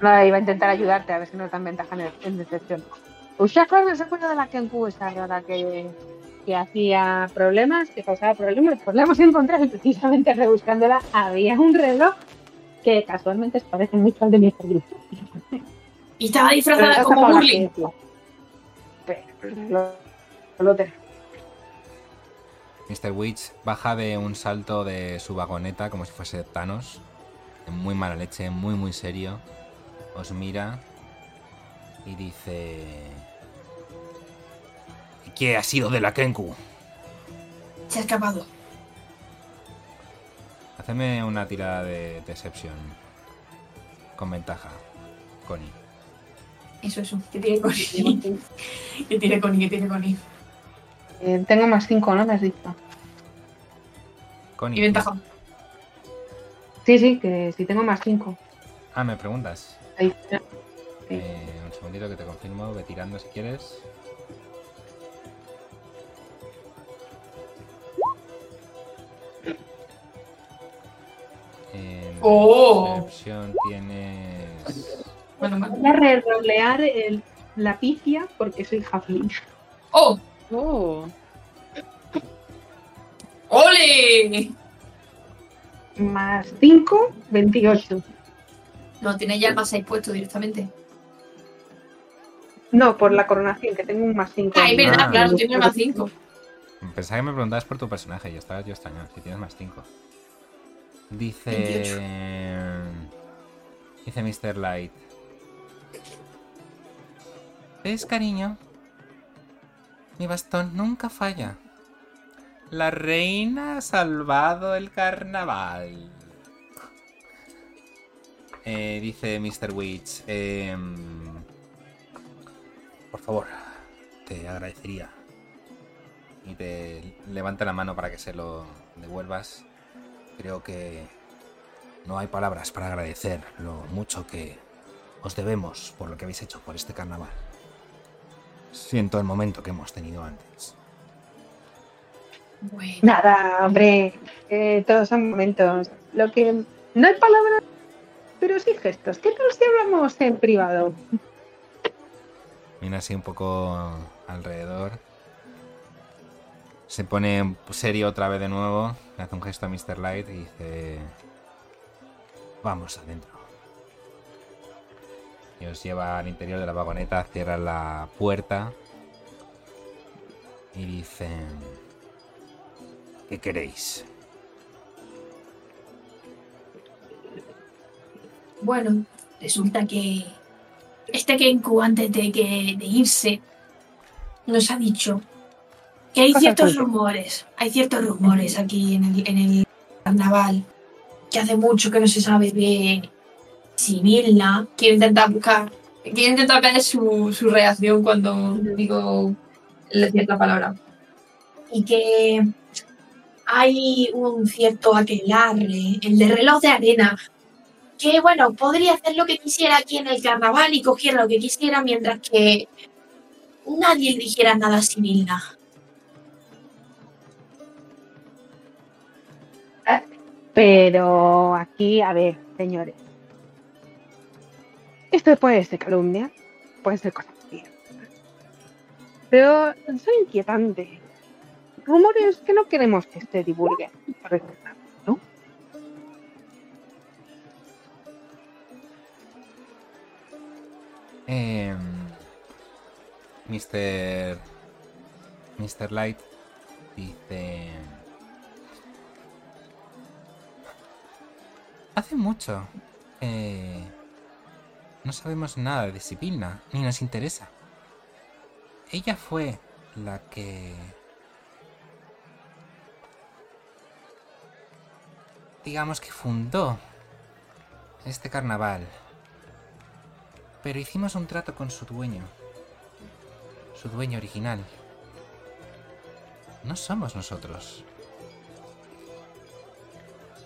No, iba a intentar ayudarte a ver si nos dan ventaja en, en decepción. ¿Usted acuerda, se acuerda de la Kenku esa rara que, que hacía problemas, que causaba problemas? Pues la hemos encontrado y precisamente rebuscándola había un reloj que casualmente se parece mucho al de Mr. Gris. Y estaba disfrazada no como Burly. Pero lo, lo tenemos. Mr. Witch baja de un salto de su vagoneta como si fuese Thanos. Muy mala leche, muy muy serio. Os mira y dice... "¿Y ¿Qué ha sido de la Kenku? Se ha escapado. Haceme una tirada de Deception. Con ventaja. Connie. Eso, eso. Que tiene Connie. que tiene Connie, que tiene Connie. Eh, tengo más 5, ¿no? Me has dicho. Connie. Y ventaja. Sí, sí, que si tengo más 5. Ah, me preguntas. Ahí. Sí. Eh, un segundito que te confirmo. Ve tirando si quieres. En Oh. Decepción tienes... Bueno. Voy a re-rolear el- la pifia porque soy Huffling. ¡Oh! Oh. ¡Ole! Más 5, 28. No, tiene ya el más 6 puesto directamente. No, por la coronación, que tengo un más 5. Ah, es verdad, Ah. claro, tiene el más 5. Pensaba que me preguntabas por tu personaje y estaba yo extrañado. Si tienes más 5. Dice. 28. Dice Mr. Light. ¿Ves, cariño? Mi bastón nunca falla. La reina ha salvado el carnaval. Eh, dice Mr. Witch. em, por favor, te agradecería y te levanta la mano para que se lo devuelvas. Creo que no hay palabras para agradecer lo mucho que os debemos por lo que habéis hecho por este carnaval. Siento el momento que hemos tenido antes. Bueno, Nada, hombre, eh, todos son momentos. Lo que no hay palabras, pero sí gestos. ¿Qué tal si hablamos en privado? Mira así un poco alrededor. Se pone serio otra vez de nuevo. Le hace un gesto a Mr. Light y dice... Vamos adentro. Y os lleva al interior de la vagoneta, cierra la puerta. Y dice... ¿Qué queréis? bueno, resulta que este Kenku antes de, que, de irse nos ha dicho que hay ciertos rumores, hay ciertos rumores aquí en el, en el carnaval que hace mucho que no se sabe de si Vilna quiere intentar buscar, quiere intentar ver su, su reacción cuando digo la cierta palabra. Y que hay un cierto aquelarre, el de reloj de arena, que bueno, podría hacer lo que quisiera aquí en el carnaval y cogiera lo que quisiera mientras que nadie dijera nada a Sibilna. Pero aquí, a ver, señores. Esto puede ser calumnia, puede ser cosa. Pero son inquietante. Rumores que no queremos que se divulguen. por ejemplo, ¿no? Eh, Mr. Mr. Light dice... Hace mucho que no sabemos nada de Sibylna, ni nos interesa. Ella fue la que... Digamos que fundó este carnaval. Pero hicimos un trato con su dueño. Su dueño original. No somos nosotros.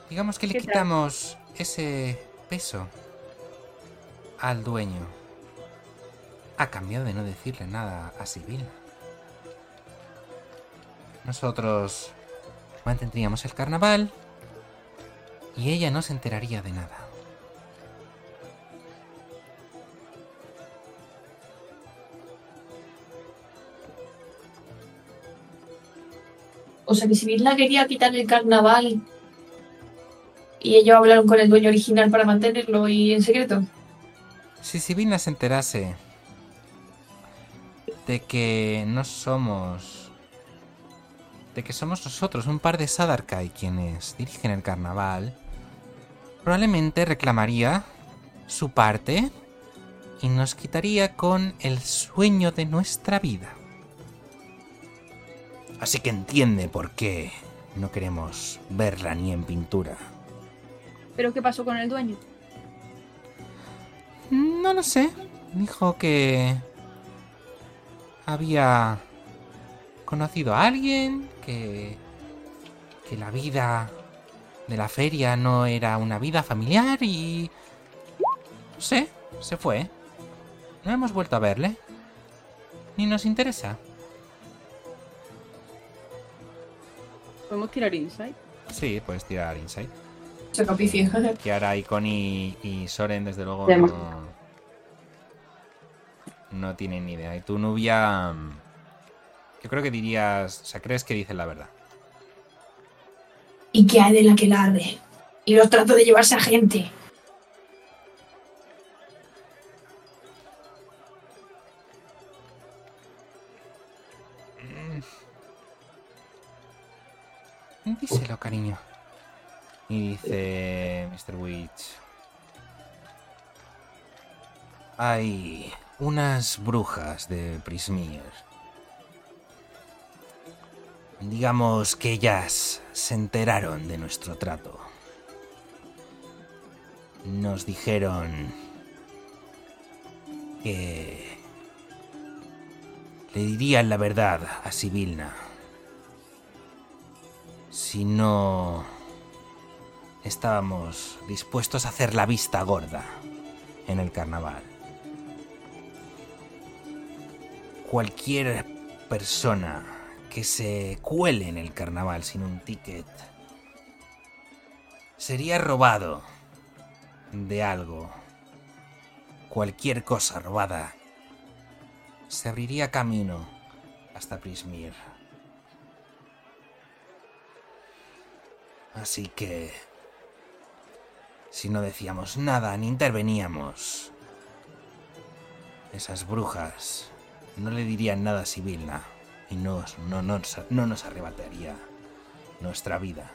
Digamos que le quitamos ese peso al dueño. A cambio de no decirle nada a Sibyl. Nosotros mantendríamos el carnaval y ella no se enteraría de nada. O sea que Sibilna quería quitar el carnaval y ellos hablaron con el dueño original para mantenerlo y en secreto. Si Sibina se enterase de que no somos. de que somos nosotros, un par de Sadarkai quienes dirigen el carnaval, probablemente reclamaría su parte y nos quitaría con el sueño de nuestra vida. Así que entiende por qué no queremos verla ni en pintura. ¿Pero qué pasó con el dueño? No lo sé. Dijo que había conocido a alguien, que, que la vida de la feria no era una vida familiar y... No sé, se fue. No hemos vuelto a verle. Ni nos interesa. ¿Podemos tirar insight? Sí, puedes tirar Insight. Se. Kiara, Icon y, y Soren, desde luego, no, no tienen ni idea. Y tú, Nubia, mm, yo creo que dirías, o sea, crees que dicen la verdad. ¿Y qué hay de la que larde? Y los trato de llevarse a gente. Díselo, cariño. Y dice Mr. Witch. Hay unas brujas de Prismir. Digamos que ellas se enteraron de nuestro trato. Nos dijeron que le dirían la verdad a Sibilna si no estábamos dispuestos a hacer la vista gorda en el carnaval. Cualquier persona que se cuele en el carnaval sin un ticket sería robado de algo. Cualquier cosa robada se abriría camino hasta Prismir. Así que... Si no decíamos nada ni interveníamos, esas brujas no le dirían nada a Sibilna y no, no, no, no nos arrebataría nuestra vida.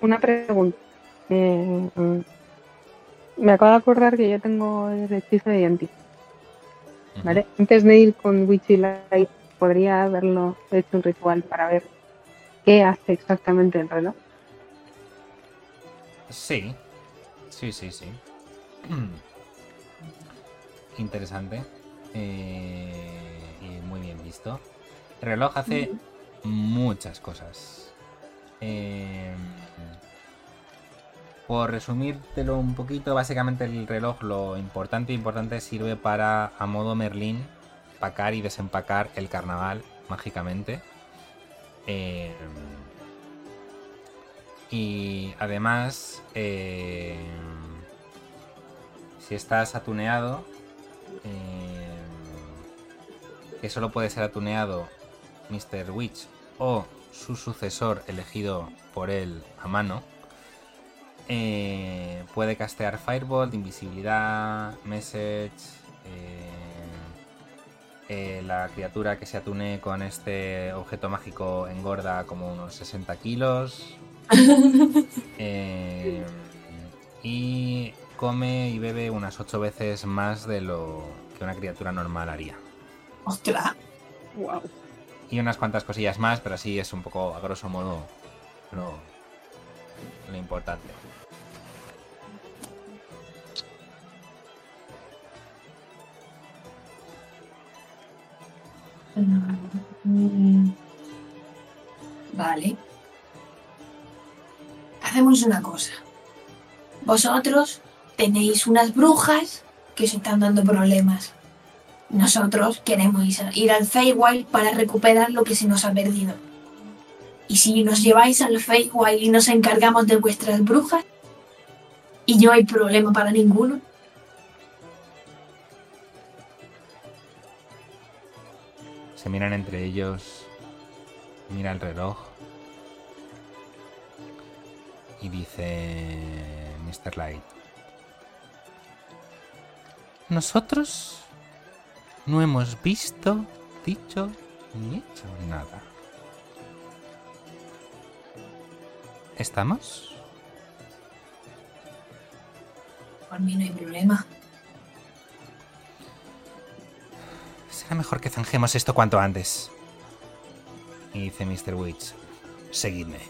Una pregunta. Eh, me acabo de acordar que yo tengo el hechizo de identidad. ¿Vale? Antes de ir con Witchy Light, podría haberlo hecho un ritual para ver qué hace exactamente el reloj. Sí, sí, sí, sí. Interesante. Eh, y muy bien visto. El reloj hace muchas cosas. Eh, por resumírtelo un poquito, básicamente el reloj lo importante importante sirve para, a modo Merlín, pacar y desempacar el carnaval mágicamente. Eh, y además, eh, si estás atuneado, eh, que solo puede ser atuneado Mr. Witch o su sucesor elegido por él a mano, eh, puede castear Firebolt, Invisibilidad, Message. eh, la criatura que se atune con este objeto mágico engorda como unos 60 kilos. Y come y bebe unas 8 veces más de lo que una criatura normal haría. Ostras. Wow. Y unas cuantas cosillas más, pero así es un poco, a grosso modo, lo, lo importante. Mm. Vale. Hacemos una cosa. Vosotros tenéis unas brujas que os están dando problemas. Nosotros queremos ir al Feywild para recuperar lo que se nos ha perdido. Y si nos lleváis al Feywild y nos encargamos de vuestras brujas, y no hay problema para ninguno, Se miran entre ellos. Mira el reloj. Y dice Mr. Light. Nosotros no hemos visto, dicho ni hecho nada. ¿Estamos? por mí no hay problema. Será mejor que zanjemos esto cuanto antes. Y dice Mr. Witch. Seguidme.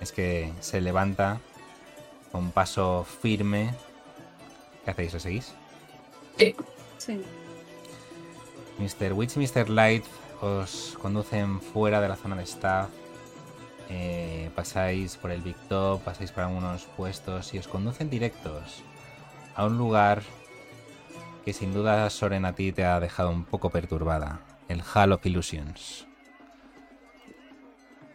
Es que se levanta con paso firme. ¿Qué hacéis? ¿Lo seguís? Sí. Mr. Witch y Mr. Light os conducen fuera de la zona de staff. Eh, pasáis por el Big Top, pasáis por algunos puestos y os conducen directos a un lugar que sin duda Soren a ti te ha dejado un poco perturbada. El Hall of Illusions.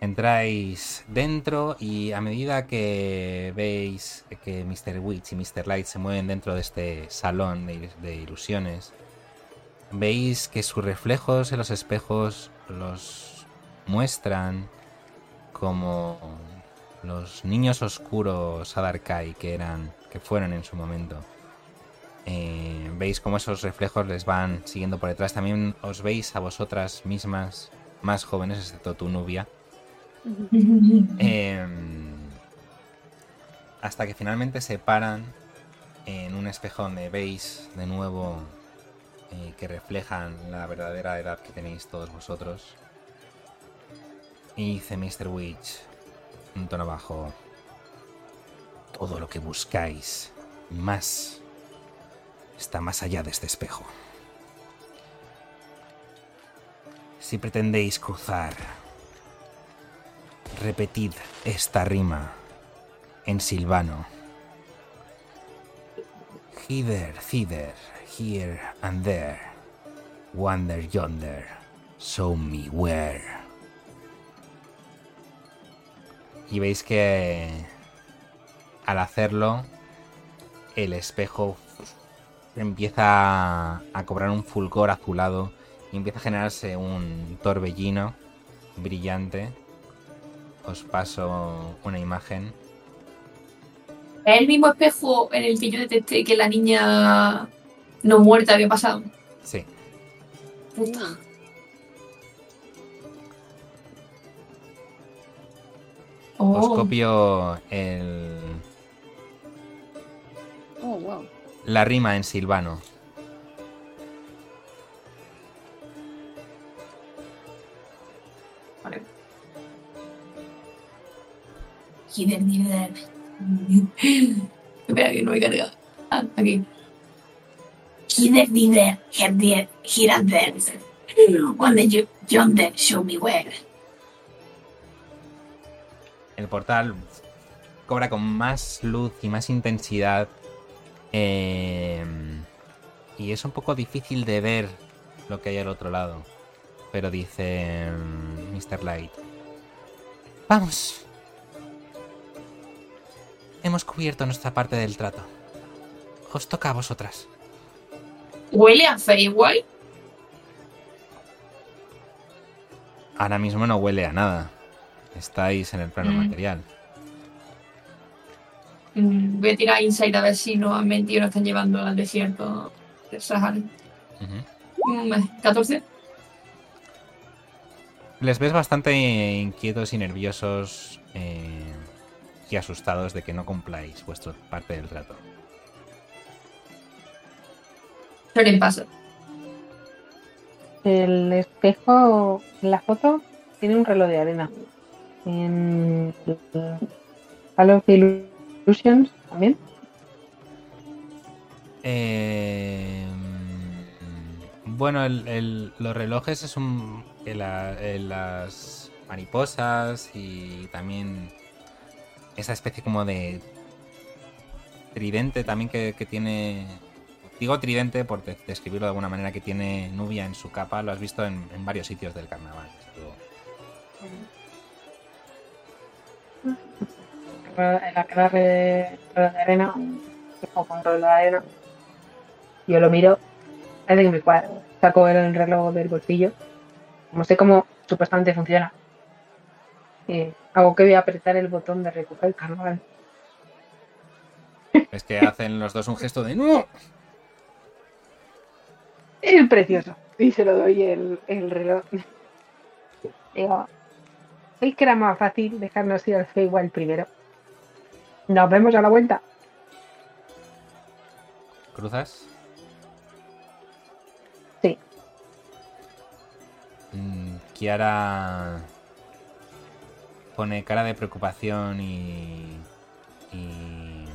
Entráis dentro y a medida que veis que Mr. Witch y Mr. Light se mueven dentro de este salón de, ilusiones, veis que sus reflejos en los espejos los muestran como los niños oscuros Adarkai que eran, que fueron en su momento. Eh, veis cómo esos reflejos les van siguiendo por detrás. También os veis a vosotras mismas, más jóvenes, excepto tu Nubia. Eh, hasta que finalmente se paran en un espejo donde veis de nuevo eh, que reflejan la verdadera edad que tenéis todos vosotros. Y dice Mr. Witch, un tono bajo, todo lo que buscáis, más, está más allá de este espejo. Si pretendéis cruzar, repetid esta rima en silvano. Hither, thither, here and there. Wander yonder, show me where. Y veis que al hacerlo, el espejo empieza a cobrar un fulgor azulado y empieza a generarse un torbellino brillante. Os paso una imagen. Es el mismo espejo en el que yo detecté que la niña no muerta había pasado. Sí, Puta. os Oh, copio el, Oh, wow. la rima en silvano. vale. Thither. Espera que no me carga. Ah, aquí. And there. Wander yo- yonder. Show me where. El portal cobra con más luz y más intensidad. eh, y es un poco difícil de ver lo que hay al otro lado. Pero dice mm, Mr. Light. Vamos. Hemos cubierto nuestra parte del trato. Os toca a vosotras. Huele a Feywild. Ahora mismo no huele a nada. Estáis en el plano Mm. material. Mm, Voy a tirar Insight a ver si nos han mentido y nos están llevando al desierto de Sahara. Ujú. Mm, 14. Les ves bastante inquietos y nerviosos eh, y asustados de que no cumpláis vuestra parte del trato. Soren pasa. El espejo en la foto tiene un reloj de arena. En Halo of Illusions también. Eh, bueno, el- el- los relojes es un. las mariposas y también esa especie como de tridente también que, tiene. Digo tridente por de- describirlo de alguna manera que tiene Nubia en su capa, lo has visto en, varios sitios del carnaval. En la cara de de arena. Espejo con reloj de arena. Yo lo miro. Parece que me cuadra. Saco el reloj del bolsillo. Como sé cómo supuestamente funciona. Y hago que voy a apretar el botón de recoger el carnaval. Es que hacen los dos un gesto de ¡No! Es precioso. Y se lo doy el, el reloj. Digo, ¿veis que era más fácil dejarnos ir al Feywild primero? Nos vemos a la vuelta. ¿Cruzas? Sí. Mm, Kiara pone cara de preocupación y. y.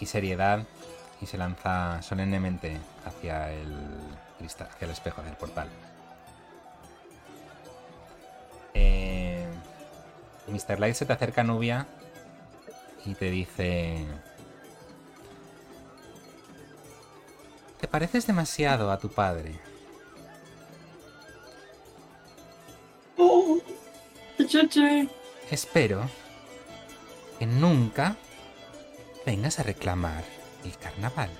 y seriedad y se lanza solemnemente hacia el cristal, hacia el espejo del portal. Eh, Mr. Light se te acerca Nubia y te dice. Te pareces demasiado a tu padre. Espero que nunca vengas a reclamar el carnaval.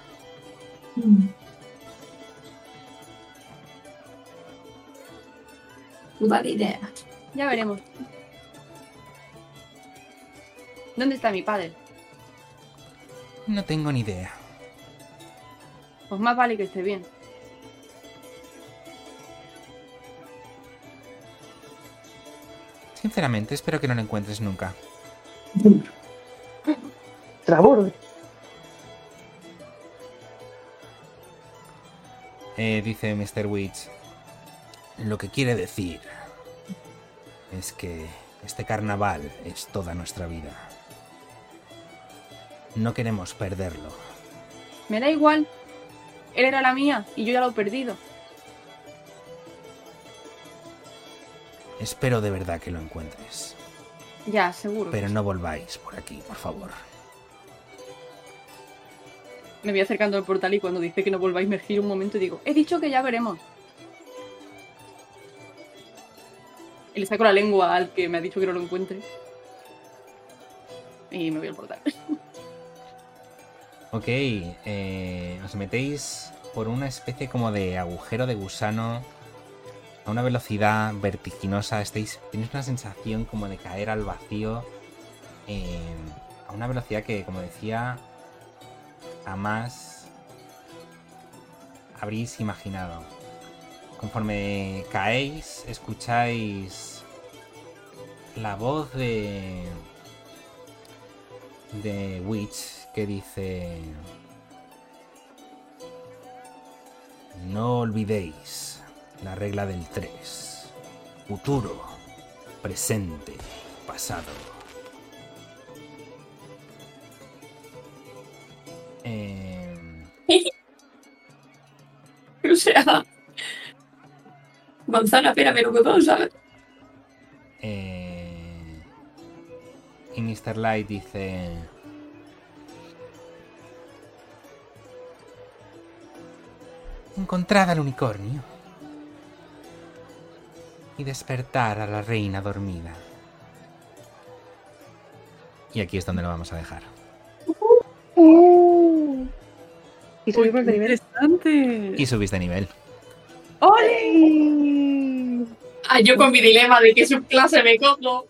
Puta idea. Ya veremos. ¿Dónde está mi padre? No tengo ni idea. Pues más vale que esté bien. Sinceramente, espero que no lo encuentres nunca. Trabor. Eh, dice Mr. Witch. Lo que quiere decir es que este carnaval es toda nuestra vida. No queremos perderlo. Me da igual. Él era la mía y yo ya lo he perdido. Espero de verdad que lo encuentres. Ya, seguro. Pero no volváis por aquí, por favor. Me voy acercando al portal y cuando dice que no volváis me giro un momento y digo, he dicho que ya veremos. Y le saco la lengua al que me ha dicho que no lo encuentre. Y me voy al portal. Ok, eh, os metéis por una especie como de agujero de gusano a una velocidad vertiginosa. Estáis, tenéis una sensación como de caer al vacío eh, a una velocidad que, como decía, jamás habréis imaginado. Conforme caéis, escucháis la voz de de Witch que dice No olvidéis la regla del 3. Futuro, presente, pasado. Em, O sea. Manzana, pera, melocotón, ¿sabes? eh, y Mr. Light dice... Encontrad al unicornio. Y despertar a la reina dormida. Y aquí es donde lo vamos a dejar. Y subimos de nivel. interesante! Y subís de nivel. ¡Ole! Ah, yo con mi dilema de qué subclase me cojo.